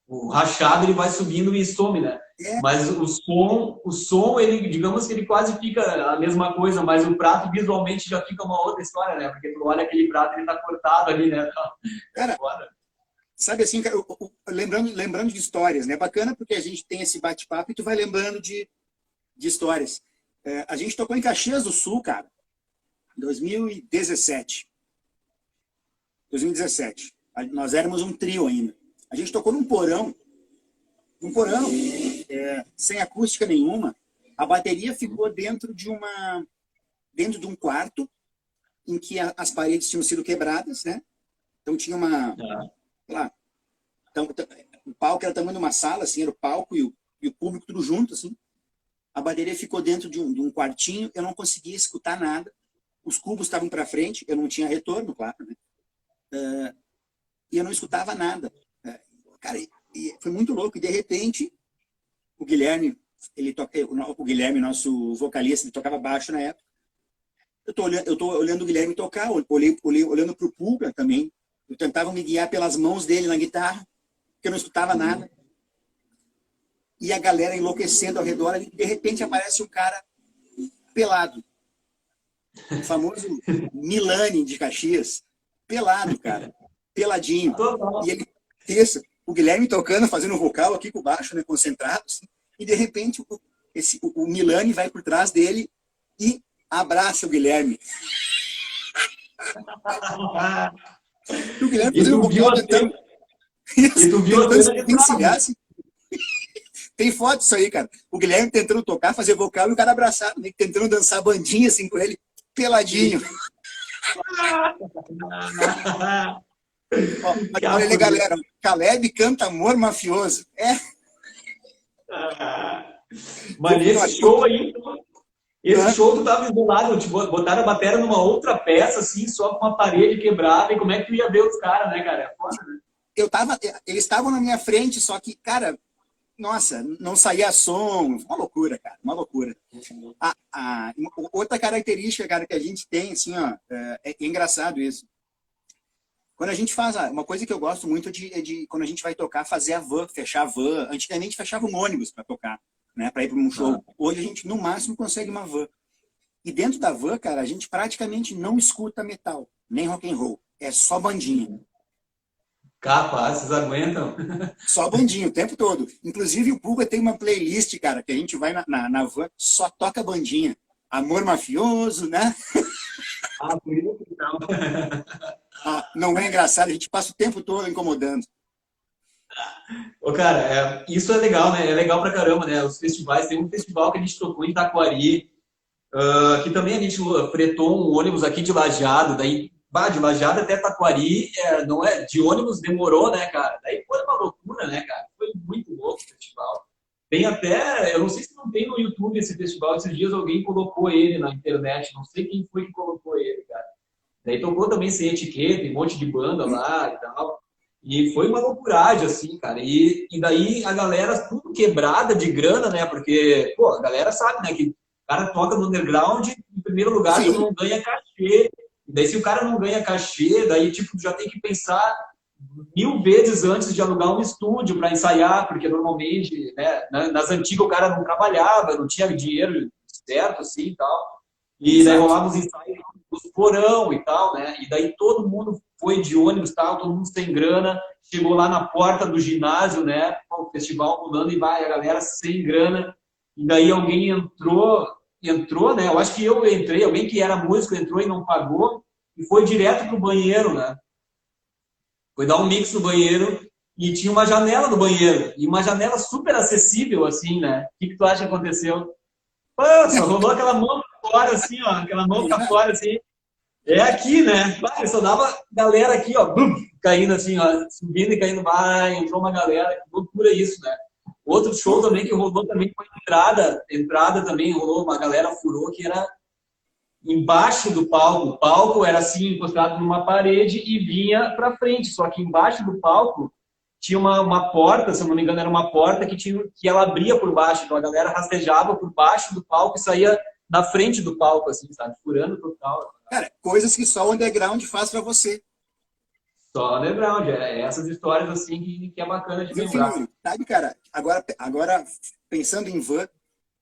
o rachado, ele vai subindo e some, né? É. Mas o som, o som, ele, digamos que ele quase fica a mesma coisa, mas o prato visualmente já fica uma outra história, né? Porque tu olha aquele prato, ele tá cortado ali, né? *laughs* Cara, sabe assim, lembrando, lembrando de histórias, né? Bacana porque a gente tem esse bate-papo e tu vai lembrando de, de histórias. É, a gente tocou em Caxias do Sul, cara, em 2017. 2017. Nós éramos um trio ainda. A gente tocou num porão, num porão, é, sem acústica nenhuma. A bateria ficou dentro de uma, dentro de um quarto em que a, as paredes tinham sido quebradas, né? Então tinha uma, é lá. Então, o palco era tamanho de uma sala, assim, era o palco e o, e o público tudo junto, assim. A bateria ficou dentro de um, de um quartinho, eu não conseguia escutar nada. Os cubos estavam para frente, eu não tinha retorno, claro, né? Uh, e eu não escutava nada. Uh, cara, e foi muito louco. E de repente, o Guilherme, ele toca, o Guilherme, nosso vocalista, ele tocava baixo na época. eu tô olhando, eu tô olhando o Guilherme tocar, olhei, olhei, olhando pro Pulga também. Eu tentava me guiar pelas mãos dele na guitarra, porque eu não escutava nada. E a galera enlouquecendo ao redor, e de repente aparece um cara pelado. O famoso *laughs* Milani de Caxias. Pelado, cara. Peladinho. E ele, isso, o Guilherme tocando, fazendo um vocal aqui com baixo, né, concentrado, assim, e de repente o, esse, o, o Milani vai por trás dele e abraça o Guilherme. *laughs* o Guilherme fazendo um tentando... Isso, e tu viu tentando. Tem foto disso aí, cara. O Guilherme tentando tocar, fazer vocal e o cara abraçado, né? tentando dançar bandinha assim com ele, peladinho. *laughs* Ó, olha ali, galera. Caleb canta amor mafioso. É. mas esse show aí, esse show tu tava isolado, tipo, botaram a bateria numa outra peça, assim, só com uma parede quebrada, e como é que tu ia ver os caras, né, cara? É foda, né? Eu tava, eles estavam na minha frente, só que, cara, nossa, não saía som, uma loucura, cara, uma loucura. A, a, outra característica, cara, que a gente tem, assim, ó, é, é engraçado isso. Quando a gente faz, uma coisa que eu gosto muito de, é de quando a gente vai tocar, fazer a van, fechar a van. Antigamente fechava um ônibus para tocar, né, para ir para um show. Ah. Hoje a gente, no máximo, consegue uma van. E dentro da van, cara, a gente praticamente não escuta metal, nem rock and roll. É só bandinha. Capaz, vocês aguentam? *laughs* Só bandinho o tempo todo. Inclusive, o Pulga tem uma playlist, cara, que a gente vai na, na, na van, só toca bandinha. Amor mafioso, né? Ah, não. *laughs* Ah, não é engraçado, a gente passa o tempo todo incomodando. *laughs* Ô, cara, é, isso é legal, né? É legal pra caramba, né? Os festivais. Tem um festival que a gente tocou em Taquari, uh, que também a gente fretou um ônibus aqui de Lajeado, daí bah, de Lajeado até Taquari, é, não é, de ônibus demorou, né, cara? Daí foi uma loucura, né, cara? Foi muito louco o festival. Tem até, eu não sei se não tem no YouTube esse festival, esses dias alguém colocou ele na internet, não sei quem foi que colocou ele, cara. Daí tocou também sem etiqueta, um monte de banda lá e tal. E foi uma loucuragem, assim, cara. E, e daí a galera tudo quebrada de grana, né? Porque, pô, a galera sabe, né? Que o cara toca no underground, em primeiro lugar, Sim. não ganha cachê. Daí, se o cara não ganha cachê, daí, tipo, já tem que pensar mil vezes antes de alugar um estúdio para ensaiar, porque normalmente, né, nas antigas o cara não trabalhava, não tinha dinheiro certo, assim, e tal. E daí rolava os ensaios os porão e tal, né? E daí todo mundo foi de ônibus, tal, todo mundo sem grana, chegou lá na porta do ginásio, né? O festival rolando e vai a galera sem grana. E daí alguém entrou entrou, né? Eu acho que eu entrei, alguém que era músico entrou e não pagou e foi direto pro banheiro, né? Foi dar um mix no banheiro e tinha uma janela no banheiro e uma janela super acessível, assim, né? O que, que tu acha que aconteceu? Pô, só rolou aquela mão fora, assim, ó, aquela mão pra fora, assim. É aqui, né? Vai, só dava galera aqui, ó, blum, caindo assim, ó, subindo e caindo, vai, entrou uma galera, que loucura isso, né? Outro show também que rolou também foi entrada, entrada também rolou, uma galera furou que era embaixo do palco. O palco era assim, encostado numa parede e vinha para frente. Só que embaixo do palco tinha uma, uma porta, se eu não me engano, era uma porta que, tinha, que ela abria por baixo. Então a galera rastejava por baixo do palco e saía na frente do palco, assim, sabe? Furando total. Cara, coisas que só o underground faz para você. Só underground, é essas histórias assim que, que é bacana de lembrar. sabe, cara, agora, agora pensando em van,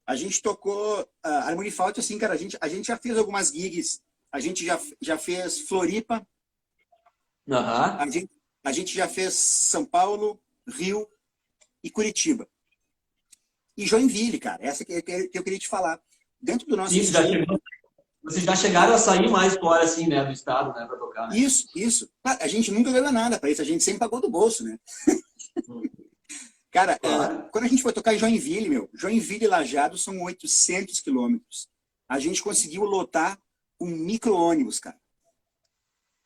a gente tocou uh, Harmony Fault, assim, cara, a gente, a gente já fez algumas gigs, a gente já, já fez Floripa, uhum. a, gente, a gente já fez São Paulo, Rio e Curitiba. E Joinville, cara, essa que, que eu queria te falar. Dentro do nosso estúdio, já vocês já chegaram a sair mais fora, assim, né, do estado, né, para tocar. Né? Isso, isso. A gente nunca ganhou nada para isso, a gente sempre pagou do bolso, né? *laughs* Cara, é, claro. é, quando a gente foi tocar em Joinville, meu, Joinville e Lajado são 800 quilômetros. A gente conseguiu lotar um micro-ônibus, cara.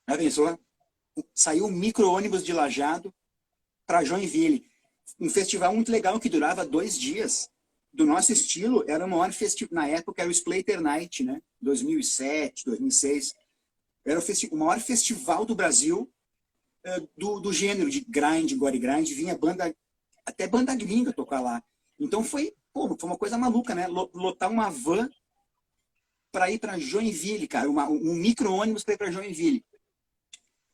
Já pensou? Saiu um micro-ônibus de Lajado para Joinville. Um festival muito legal que durava dois dias do nosso estilo, era o maior festival, na época era o Splater Night, né? 2007, 2006. Era o, o maior festival do Brasil uh, do, do gênero de grind, gore grind. Vinha banda, até banda gringa tocar lá. Então foi, pô, foi uma coisa maluca, né? Lotar uma van para ir para Joinville, cara. Uma, um micro-ônibus para ir para Joinville.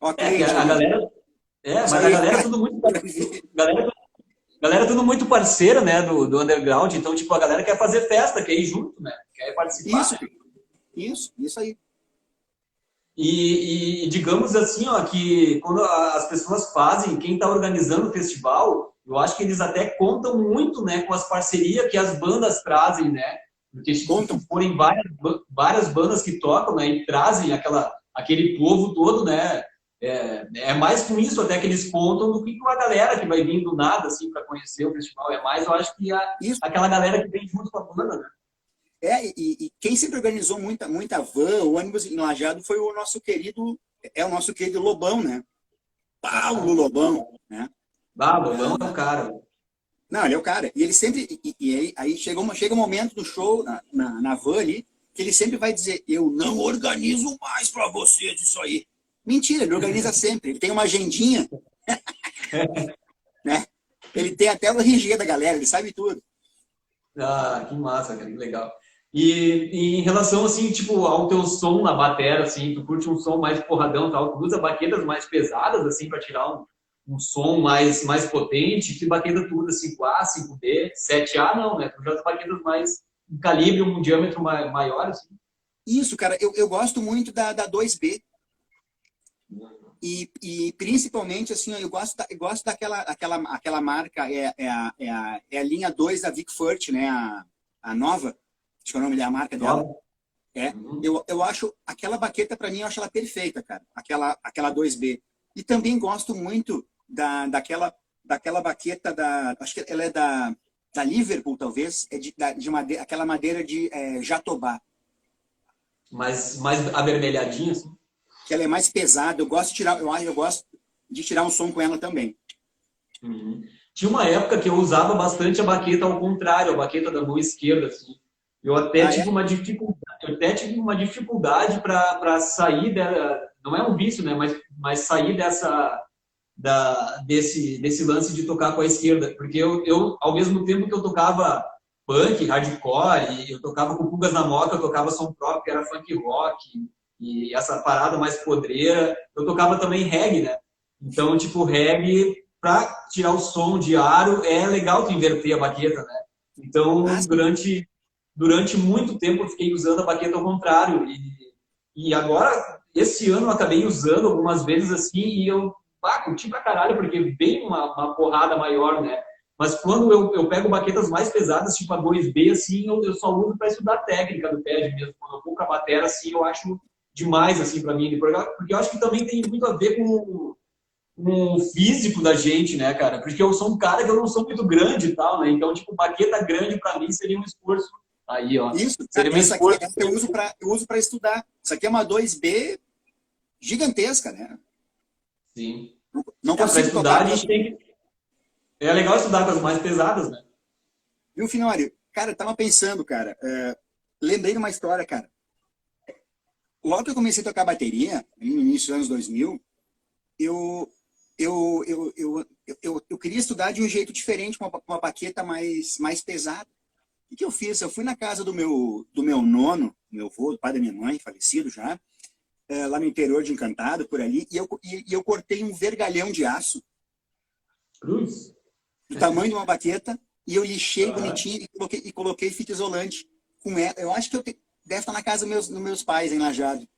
Ok, é, a galera. É, mas a galera é tudo muito. *laughs* galera, galera tudo muito parceira, né, do, do underground. Então, tipo, a galera quer fazer festa, quer ir junto, né? Quer participar. Isso, isso, isso aí. E, e, digamos assim, ó, que quando as pessoas fazem, quem está organizando o festival, eu acho que eles até contam muito, né, com as parcerias que as bandas trazem, né? Porque se forem várias, várias bandas que tocam, né, e trazem aquela, aquele povo todo, né? É, é mais com isso até que eles contam do que com a galera que vai vir do nada, assim, para conhecer o festival. É mais, eu acho que a, aquela galera que vem junto com a banda, né? É, e, e, quem sempre organizou muita, muita van, o ônibus enlajado foi o nosso querido, é o nosso querido Lobão, né? Paulo Lobão, né? Ah, Lobão é o cara. Não, ele é o cara. E ele sempre, e, e aí, aí chega, uma, chega um momento do show, na, na, na van ali, que ele sempre vai dizer, eu não organizo mais para vocês isso aí. Mentira, ele organiza sempre. Ele tem uma agendinha. *laughs* né? Ele tem até o RG da galera, ele sabe tudo. Ah, que massa, cara, que legal. E, e, em relação, assim, tipo, ao teu som na bateria, assim, tu curte um som mais porradão tal, tu usa baquetas mais pesadas, assim, para tirar um, um som mais, mais potente, que baqueta tu usa 5A, 5B, 7A não, né? Tu já usa baquetas mais, um calibre, um diâmetro maior, assim. Isso, cara, eu, eu gosto muito da, da 2B. E, e principalmente, assim, eu gosto, da, eu gosto daquela aquela, aquela marca, é, é, a, é, a, é a linha 2 da Vic Furt, né? A, a nova Acho que é o nome da marca dela. É. Uhum. Eu, eu acho aquela baqueta, para mim, eu acho ela perfeita, cara. Aquela, aquela 2B. E também gosto muito da, daquela, daquela baqueta da. Acho que ela é da, da Liverpool, talvez. É de, de madeira, aquela madeira de é, jatobá. Mais, mais avermelhadinha, assim? Que ela é mais pesada. Eu gosto de tirar, eu, eu gosto de tirar um som com ela também. Uhum. Tinha uma época que eu usava bastante a baqueta ao contrário, a baqueta da mão esquerda, assim. Eu até ah, tive é? uma dificuldade, eu até tive uma dificuldade para sair dela, não é um vício, né, mas, mas sair dessa da, desse, desse lance de tocar com a esquerda, porque eu, eu, ao mesmo tempo que eu tocava punk, hardcore, e eu tocava com pulgas na moca, eu tocava som próprio, que era funk rock, e essa parada mais podreira, eu tocava também reggae, né? Então, tipo, reggae, para tirar o som de aro, é legal tu inverter a baqueta, né? Então, durante durante muito tempo eu fiquei usando a baqueta ao contrário. E, e agora, esse ano eu acabei usando algumas vezes assim e eu ah, curti pra caralho, porque vem uma, uma porrada maior, né? Mas quando eu, eu pego baquetas mais pesadas, tipo a 2B, assim, eu, eu só uso para estudar a técnica do pad mesmo. Quando eu vou pra bateria, assim, eu acho demais, assim, para mim. Porque eu acho que também tem muito a ver com, com o físico da gente, né, cara? Porque eu sou um cara que eu não sou muito grande e tal, né? Então, tipo, baqueta grande para mim seria um esforço Aí, ó. Isso, seria essa aqui eu uso para eu uso para estudar. Isso aqui é uma 2B gigantesca, né? Sim. Não, não é, consigo estudar, a gente tem que... É legal estudar com as mais pesadas, né? Viu, Finório? Cara, eu tava pensando, cara. Uh, lembrei de uma história, cara. Logo que eu comecei a tocar bateria, no início dos anos 2000, eu, eu, eu, eu, eu, eu, queria estudar de um jeito diferente, com uma, uma baqueta mais, mais pesada. O que eu fiz? Eu fui na casa do meu, do meu nono, meu avô, do pai da minha mãe, falecido já, é, lá no interior de Encantado, por ali, e eu, e, e eu cortei um vergalhão de aço. Cruz? Do tamanho de uma baqueta, e eu lixei bonitinho e coloquei, e coloquei fita isolante. Com ela. Eu acho que eu te, deve estar na casa dos meus, dos meus pais, em Lajado.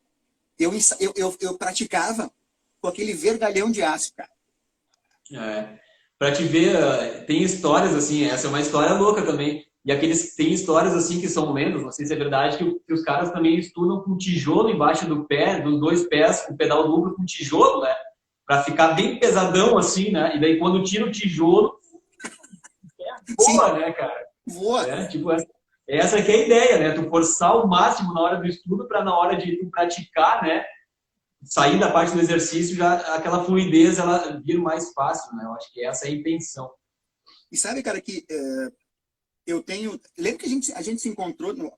Eu, eu, eu, eu praticava com aquele vergalhão de aço, cara. É. Pra te ver, eh, tem histórias assim, essa é uma história louca também. E aqueles tem histórias assim que são lendas, não sei se é verdade, que, os caras também estudam com tijolo embaixo do pé, dos dois pés, com o pedal duplo com tijolo, né? Pra ficar bem pesadão assim, né? E daí quando tira o tijolo, é boa, Sim. né, cara? Boa. É, tipo, essa, essa é a ideia, né? Tu forçar o máximo na hora do estudo para na hora de praticar, né? Sair da parte do exercício, já aquela fluidez ela vir mais fácil, né? Eu acho que essa é a intenção. E sabe, cara, que é eu tenho. Lembro que a gente, a gente se encontrou. No,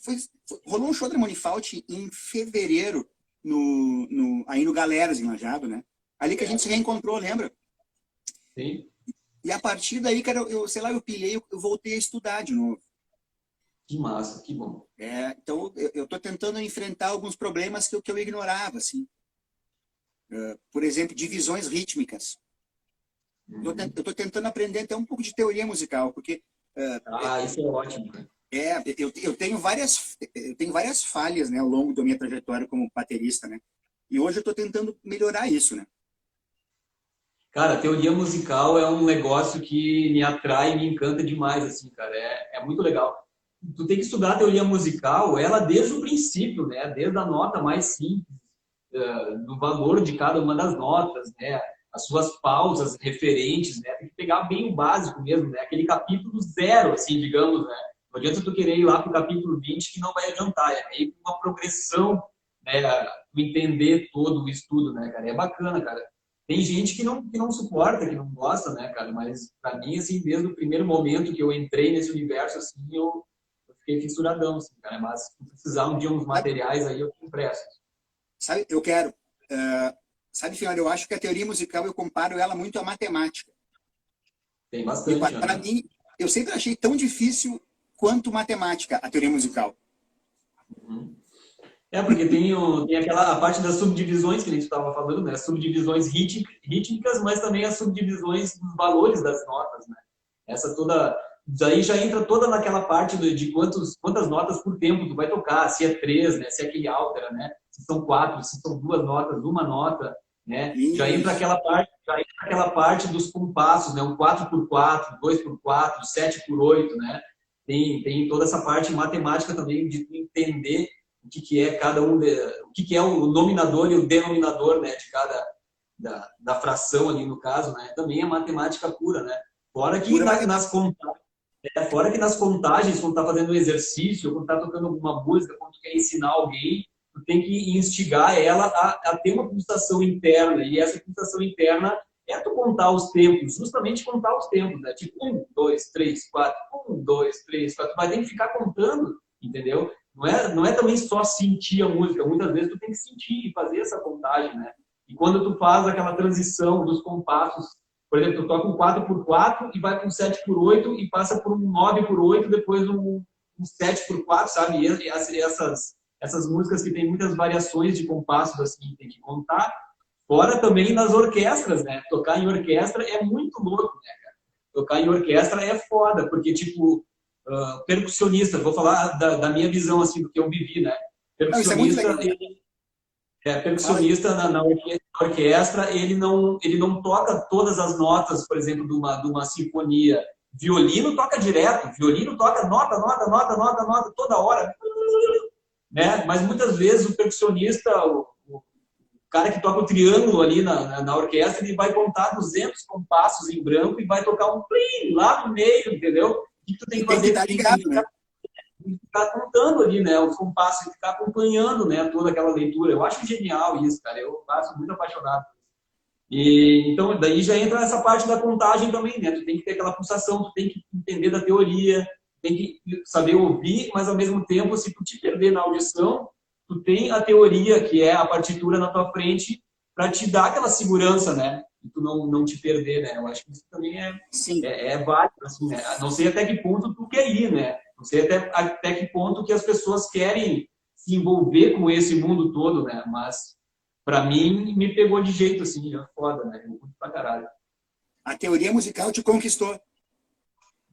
foi, foi, rolou um show da Monifault em fevereiro, no, no, aí no Galeras, em Lajado, né? Ali que a gente se reencontrou, lembra? Sim. E a partir daí, cara, eu, sei lá, eu pilhei, eu voltei a estudar de novo. Que massa, que bom. É, então, eu estou tentando enfrentar alguns problemas que eu, que eu ignorava, assim. Uh, por exemplo, divisões rítmicas. Uhum. Eu estou tentando aprender até um pouco de teoria musical, porque... Uh, ah, isso é ótimo. É, eu, eu, tenho várias, eu tenho várias falhas né, ao longo da minha trajetória como baterista, né? E hoje eu estou tentando melhorar isso, né? Cara, teoria musical é um negócio que me atrai e me encanta demais, assim, cara. É, é muito legal tu tem que estudar a teoria musical, ela desde o princípio, né? Desde a nota mais simples, uh, do valor de cada uma das notas, né? As suas pausas referentes, né? Tem que pegar bem o básico mesmo, né? Aquele capítulo zero, assim, digamos, né? Não adianta tu querer ir lá para o capítulo 20 que não vai adiantar. É meio que uma progressão, né? entender todo o estudo, né, cara? É bacana, cara. Tem gente que não, que não suporta, que não gosta, né, cara? Mas para mim, assim, desde o primeiro momento que eu entrei nesse universo, assim, eu, fiquei fissuradão, assim, cara. Mas se precisar um dia uns materiais aí, eu te empresto. Sabe, eu quero. Uh, sabe, senhora, eu acho que a teoria musical, eu comparo ela muito à matemática. Tem bastante. Para né? mim, eu sempre achei tão difícil quanto matemática, a teoria musical. Uhum. É, porque tem, o, tem aquela a parte das subdivisões que a gente estava falando, né? Subdivisões rítmicas, mas também as subdivisões dos valores das notas, né? Essa toda Daí já entra toda naquela parte de quantos, quantas notas por tempo tu vai tocar, se é três, né? se é aquele altera, né? se são quatro, se são duas notas, uma nota, né? Já entra aquela parte, já entra aquela parte dos compassos, né? Um 4 por 4, 2 por 4, 7 por 8, né? Tem, tem toda essa parte matemática também de entender o que, que é cada um, de, o que, que é o nominador e o denominador, né? De cada da, da fração ali no caso, né? Também é matemática pura, né? Fora que nas, nas contas é, fora que nas contagens, quando tá fazendo um exercício, quando tá tocando alguma música, quando tu quer ensinar alguém, tu tem que instigar ela a, a ter uma pulsação interna. E essa pulsação interna é tu contar os tempos, justamente contar os tempos, né? Tipo, um, dois, três, quatro, um, dois, três, quatro. Vai ter que ficar contando, entendeu? Não é, não é também só sentir a música. Muitas vezes tu tem que sentir e fazer essa contagem, né? E quando tu faz aquela transição dos compassos por exemplo, tu toca um 4x4 e vai para um 7x8 e passa por um 9x8, depois um, um 7x4, sabe? E essas, essas músicas que tem muitas variações de compassos, assim, tem que contar. Fora também nas orquestras, né? Tocar em orquestra é muito louco, né, cara? Tocar em orquestra é foda, porque, tipo, uh, percussionista, vou falar da, da, minha visão, assim, do que eu vivi, né? Percussionista, Não, é é, percussionista na, na, orquestra, ele não, ele não toca todas as notas, por exemplo, de uma, de uma sinfonia. Violino toca direto, violino toca nota, nota, nota, nota, nota, toda hora. Né? Mas muitas vezes o percussionista, o, o cara que toca o triângulo ali na, na, na, orquestra, ele vai contar 200 compassos em branco e vai tocar um plim lá no meio, entendeu? O que tu tem que fazer? Tem que ligado, né? Ficar contando ali, né, os compassos, e ficar acompanhando, né, toda aquela leitura. Eu acho genial isso, cara. Eu faço muito apaixonado. E, então, daí já entra essa parte da contagem também, né? Tu tem que ter aquela pulsação, tu tem que entender da teoria, tem que saber ouvir, mas ao mesmo tempo, se tu te perder na audição, tu tem a teoria, que é a partitura na tua frente, para te dar aquela segurança, né? E tu não, não te perder, né? Eu acho que isso também é, Sim. é, é válido, assim, né? Não sei até que ponto tu quer ir, né? Não sei até, até que ponto que as pessoas querem se envolver com esse mundo todo, né? Mas, para mim, me pegou de jeito, assim, já foda, né? Eu curto pra caralho. A teoria musical te conquistou.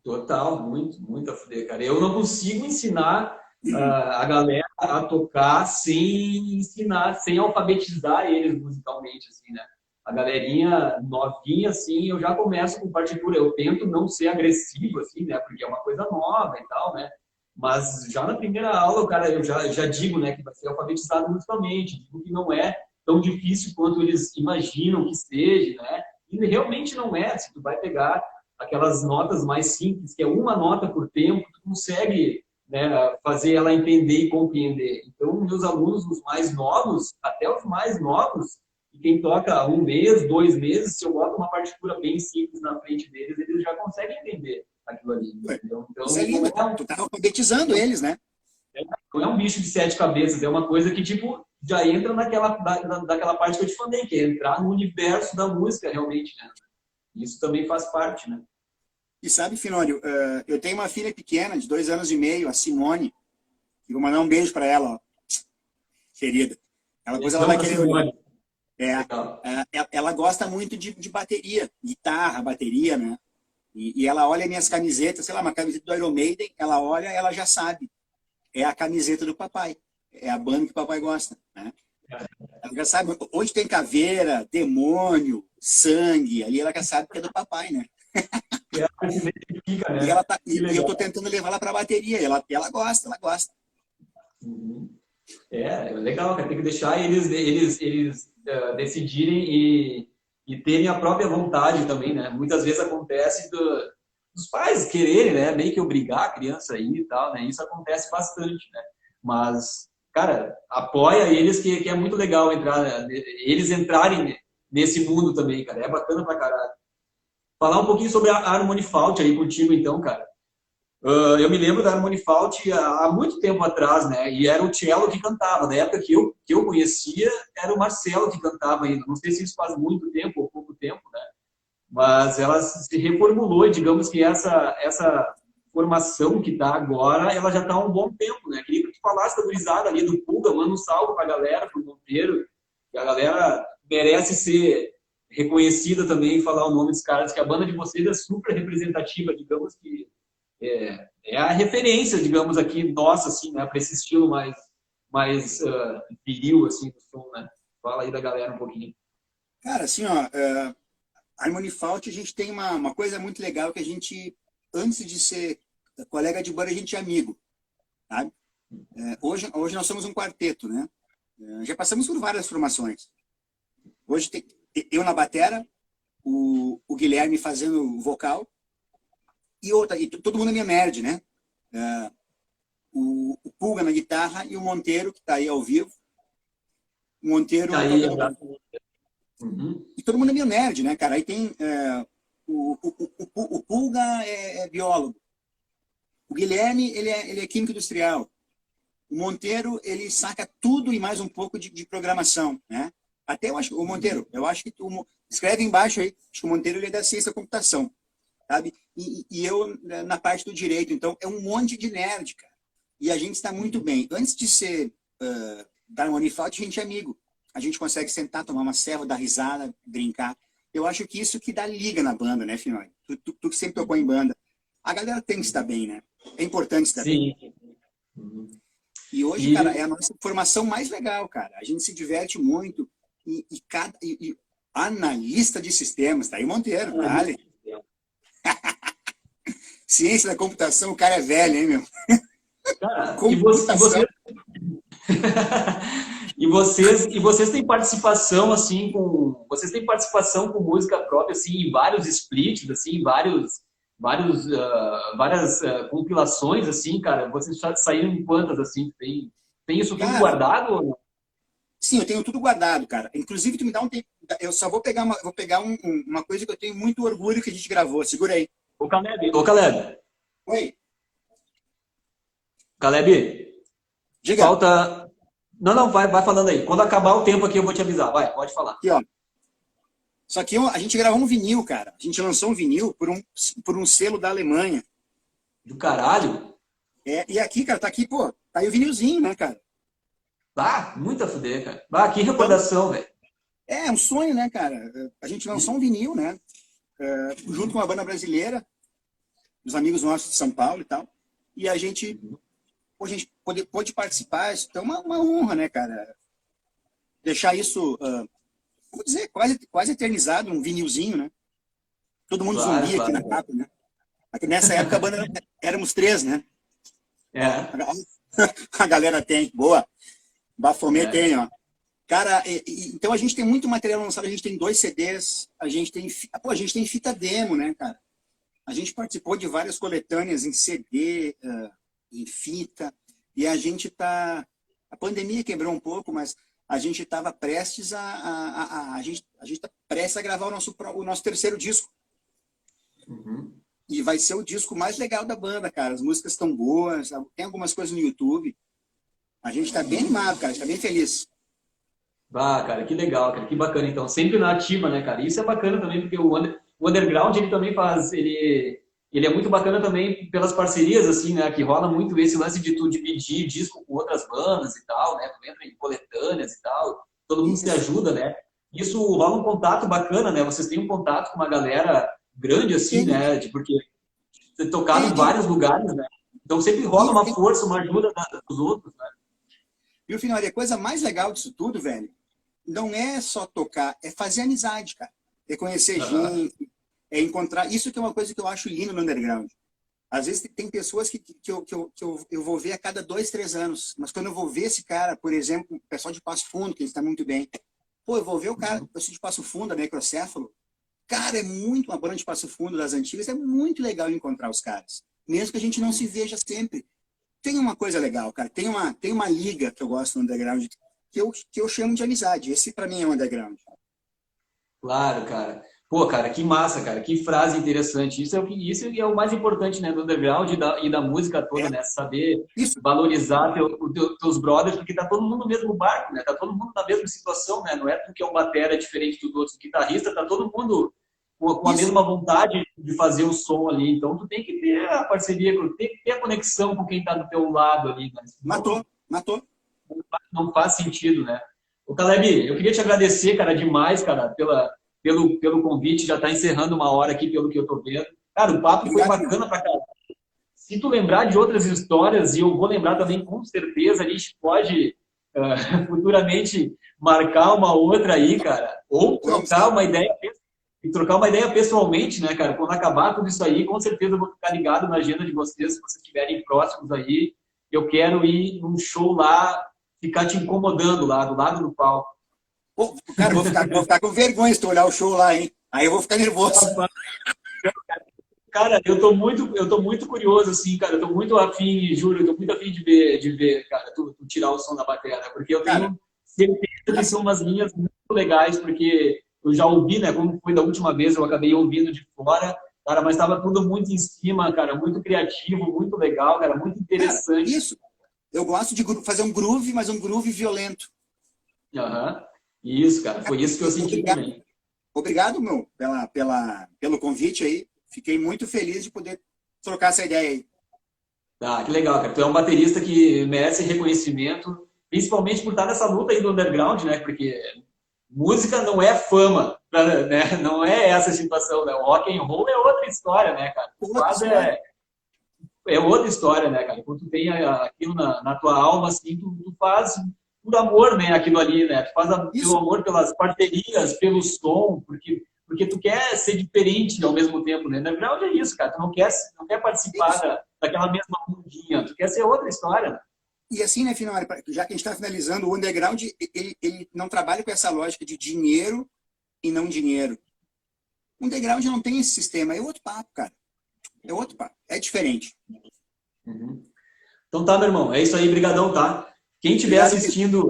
Total, muito, muito a fuder, cara. Eu não consigo ensinar uh, a galera a tocar sem ensinar, sem alfabetizar eles musicalmente, assim, né? A galerinha novinha, assim, eu já começo com partitura. Eu tento não ser agressivo, assim, né? Porque é uma coisa nova e tal, né? Mas já na primeira aula, cara, eu já, já digo, né, que vai ser alfabetizado musicalmente. Digo que não é tão difícil quanto eles imaginam que seja, né? E realmente não é. Se tu vai pegar aquelas notas mais simples, que é uma nota por tempo, tu consegue né, fazer ela entender e compreender. Então, meus alunos, os mais novos, até os mais novos, e quem toca um mês, dois meses, se eu boto uma partitura bem simples na frente deles, eles já conseguem entender aquilo ali. Então, então Isso é lindo, é um, tu tá alfabetizando eles, né? Não é um bicho de sete cabeças, é uma coisa que, tipo, já entra naquela, da, daquela parte que eu te falei, que é entrar no universo da música, realmente, né? Isso também faz parte, né? E sabe, Finório, uh, eu tenho uma filha pequena, de dois anos e meio, a Simone. E vou mandar um beijo para ela, ó. Querida. Ela, depois ela vai querer. É, é, ela gosta muito de, de, bateria, guitarra, bateria, né? E, e, ela olha minhas camisetas, sei lá, uma camiseta do Iron Maiden, ela olha, ela já sabe. É a camiseta do papai. É a banda que o papai gosta, né? Ela já sabe, onde tem caveira, demônio, sangue, ali ela já sabe que é do papai, né? né? E, ela tá, e eu tô tentando levar ela para a bateria. Ela, ela gosta, ela gosta. Uhum. É, é legal, cara. Tem que deixar eles, eles, eles uh, decidirem e, e terem a própria vontade também, né? Muitas vezes acontece do, dos pais quererem, né? Meio que obrigar a criança aí e tal, né? Isso acontece bastante, né? Mas, cara, apoia eles que, que é muito legal entrar, né? eles entrarem nesse mundo também, cara. É bacana pra caralho. Falar um pouquinho sobre a Harmony Fault aí contigo, então, cara. Uh, eu me lembro da Harmony Fault há, há, muito tempo atrás, né? E era o Cello que cantava. Na época que eu, que eu conhecia, era o Marcelo que cantava ainda. Não sei se isso faz muito tempo ou pouco tempo, né? Mas ela se reformulou, digamos que essa, essa formação que está agora, ela já está há um bom tempo, né? Queria que tu falasse da gurizada ali do Pulga, manda um salve para a galera, para o Monteiro, que a galera merece ser reconhecida também falar o nome dos caras, que a banda de vocês é super representativa, digamos que é, é a referência, digamos aqui, nossa, assim, né, para esse estilo mais, mais uh, viril, assim, do som, né? Fala aí da galera um pouquinho. Cara, assim, ó, uh, Harmony Fault, a gente tem uma, uma coisa muito legal que a gente, antes de ser colega de banda, a gente é amigo, sabe? Uh, hoje, hoje nós somos um quarteto, né? Uh, já passamos por várias formações. Hoje tem, eu na batera, o, o Guilherme fazendo vocal, e outra, e todo mundo é minha nerd, né? Uh, o, o, Pulga na guitarra e o Monteiro, que está aí ao vivo. O Monteiro. Tá aí, uhum. E todo mundo é meio nerd, né, cara? Aí tem. Uh, o, o, o, Pulga é, é, biólogo. O Guilherme, ele é, ele é químico industrial. O Monteiro, ele saca tudo e mais um pouco de, de programação, né? Até eu acho, o Monteiro, eu acho que tu escreve embaixo aí, acho que o Monteiro ele é da ciência da computação, sabe? E, e, eu né, na parte do direito, então é um monte de nerd, cara. E a gente está muito bem. Antes de ser uh, dar uma unifalte, a gente é amigo. A gente consegue sentar, tomar uma serva, dar risada, brincar. Eu acho que isso que dá liga na banda, né, Finói? Tu, tu, tu, que sempre tocou em banda. A galera tem que estar bem, né? É importante estar Sim. bem. E hoje, e... cara, é a nossa formação mais legal, cara. A gente se diverte muito e, e cada e, analista de sistemas, tá aí Monteiro, uhum. dale. Ciência da computação, o cara é velho, hein, meu? Cara, *laughs* e, você, e, você... *laughs* e, vocês e vocês têm participação assim com vocês têm participação com música própria assim em vários splits assim, em vários vários uh, várias uh, compilações assim, cara. Vocês já saíram em quantas assim? Tem tem isso tudo cara, guardado ou não? Sim, eu tenho tudo guardado, cara. Inclusive, tu me dá um tempo. Eu só vou pegar uma, vou pegar um, uma coisa que eu tenho muito orgulho que a gente gravou. Segura aí. Ô, Caleb. Ô, Caleb. Oi. Caleb. Diga. Falta. Não, não, vai, vai falando aí. Quando acabar o tempo aqui, eu vou te avisar. Vai, pode falar. Aqui, ó. Só que a gente gravou um vinil, cara. A gente lançou um vinil por um, por um selo da Alemanha. Do caralho? É, e aqui, cara, tá aqui, pô, tá aí o vinilzinho, né, cara? Ah, muita fuder, cara. Ah, que recordação, velho. É, um sonho, né, cara? A gente lançou um vinil, né? É, junto com uma banda brasileira, os amigos nossos de São Paulo e tal. E a gente, a gente pôde, pôde participar, isso é uma, uma honra, né, cara? Deixar isso, uh, vou dizer, quase, quase eternizado, um vinilzinho, né? Todo mundo claro, zumbi claro. aqui na capa, né? Aqui nessa época a banda éramos três, né? É. A *laughs* galera tem, boa. Bafomé é. tem, ó. Cara, e, e, então a gente tem muito material lançado, a gente tem dois CDs, a gente tem, pô, a gente tem fita demo, né, cara? A gente participou de várias coletâneas em CD, uh, em fita, e a gente tá. A pandemia quebrou um pouco, mas a gente estava prestes a. A, a, a, a gente a está prestes a gravar o nosso, o nosso terceiro disco. Uhum. E vai ser o disco mais legal da banda, cara. As músicas estão boas, tem algumas coisas no YouTube. A gente está bem animado, cara, está bem feliz. Ah, cara, que legal, cara, que bacana. Então, sempre na ativa, né, cara? Isso é bacana também, porque o, under, o underground, ele também faz, ele, ele é muito bacana também pelas parcerias, assim, né? Que rola muito esse lance de tu dividir disco com outras bandas e tal, né? Tu entra em coletâneas e tal, todo mundo se ajuda, né? Isso rola um contato bacana, né? Vocês têm um contato com uma galera grande, assim, Sim. né? De, porque você tocado em vários lugares, né? Então sempre rola uma força, uma ajuda dos outros, né? E o final, a coisa mais legal disso tudo, velho, não é só tocar, é fazer amizade, cara. É conhecer uhum. gente, é encontrar. Isso que é uma coisa que eu acho lindo no underground. Às vezes tem pessoas que, que, eu, que, eu, que eu, eu vou ver a cada dois, três anos. Mas quando eu vou ver esse cara, por exemplo, o pessoal de Passo Fundo, que ele está muito bem. Pô, eu vou ver o cara, eu sou de Passo Fundo, a Necrocéfalo. Cara, é muito uma banda de Passo Fundo das antigas. É muito legal encontrar os caras. Mesmo que a gente não se veja sempre. Tem uma coisa legal, cara. Tem uma, tem uma liga que eu gosto no underground que eu, que eu chamo de amizade. Esse, para mim, é o underground. Claro, cara. Pô, cara, que massa, cara, que frase interessante. Isso é o que isso é o mais importante, né, do underground e da, e da música toda, é. né? Saber isso. valorizar teu, teu, teus brothers, porque tá todo mundo no mesmo barco, né? Tá todo mundo na mesma situação, né? Não é porque é um batera diferente dos outros guitarristas, tá todo mundo com, com a mesma vontade de fazer o som ali. Então tu tem que ter a parceria, tem que ter a conexão com quem tá do teu lado ali. Né? Matou, matou. Não faz sentido, né? O Caleb, eu queria te agradecer, cara, demais, cara, pela pelo, pelo convite. Já está encerrando uma hora aqui, pelo que eu estou vendo. Cara, o papo foi bacana pra caralho. Se tu lembrar de outras histórias, e eu vou lembrar também com certeza, a gente pode uh, *laughs* futuramente marcar uma outra aí, cara. Ou trocar uma ideia e trocar uma ideia pessoalmente, né, cara? Quando acabar tudo isso aí, com certeza eu vou ficar ligado na agenda de vocês, se vocês estiverem próximos aí. Eu quero ir num show lá, ficar te incomodando lá, do lado do palco. Pô, cara, vou ficar, vou ficar com vergonha se tu olhar o show lá, hein? Aí eu vou ficar nervoso. *laughs* Cara, eu tô muito, eu tô muito curioso, assim, cara. Eu tô muito afim, juro, eu tô muito afim de ver, de ver, cara, tu, tu tirar o som da bateria, porque eu tenho cara, certeza que são umas linhas muito legais, porque eu já ouvi, né? Como foi da última vez, eu acabei ouvindo de fora, cara, mas estava tudo muito em cima, cara, muito criativo, muito legal, cara, muito interessante. Cara, isso. Eu gosto de fazer um groove, mas um groove violento. Aham. Uhum. Isso, cara, foi isso que eu senti Obrigado. também. Obrigado, meu, pela, pela, pelo convite aí. Fiquei muito feliz de poder trocar essa ideia aí. Tá, que legal, cara. Tu é um baterista que merece reconhecimento, principalmente por estar nessa luta aí do underground, né? Porque música não é fama, *laughs* né? Não é essa situação, né? O rock and roll é outra história, né, cara? Quase é, é outra história, né, cara? Quando tu tem aquilo na, na tua alma, assim, tu, tu faz por amor, né, aquilo ali, né? Tu faz a, pelo amor pelas parcerias, pelo som, porque porque tu quer ser diferente ao mesmo tempo, né? Na verdade é isso, cara. Tu não quer, não quer participar da, daquela mesma mundinha. Tu quer ser outra história. Né? E assim, né, Finório, já que a gente está finalizando, o underground, ele, ele não trabalha com essa lógica de dinheiro e não dinheiro. O underground não tem esse sistema. É outro papo, cara. É outro papo. É diferente. Uhum. Então tá, meu irmão. É isso aí. Brigadão, tá? Quem estiver assistindo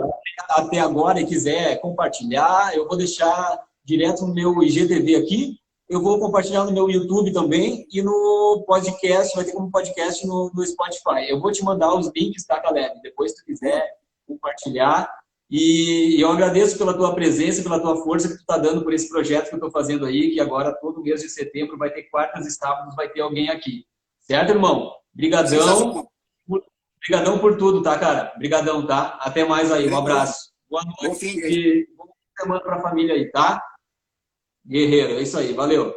até agora e quiser compartilhar, eu vou deixar direto no meu IGTV aqui. Eu vou compartilhar no meu YouTube também e no podcast, vai ter como podcast no, no Spotify. Eu vou te mandar os links, tá, Caleb? Depois, se tu quiser compartilhar. E eu agradeço pela tua presença, pela tua força que tu está dando por esse projeto que eu estou fazendo aí, que agora todo mês de setembro vai ter quartas e sábados, vai ter alguém aqui. Certo, irmão? Obrigadão. Obrigadão por tudo, tá, cara? Obrigadão, tá? Até mais aí. Um abraço. Boa noite. Bom fim e boa semana pra família aí, tá? Guerreiro, é isso aí. Valeu.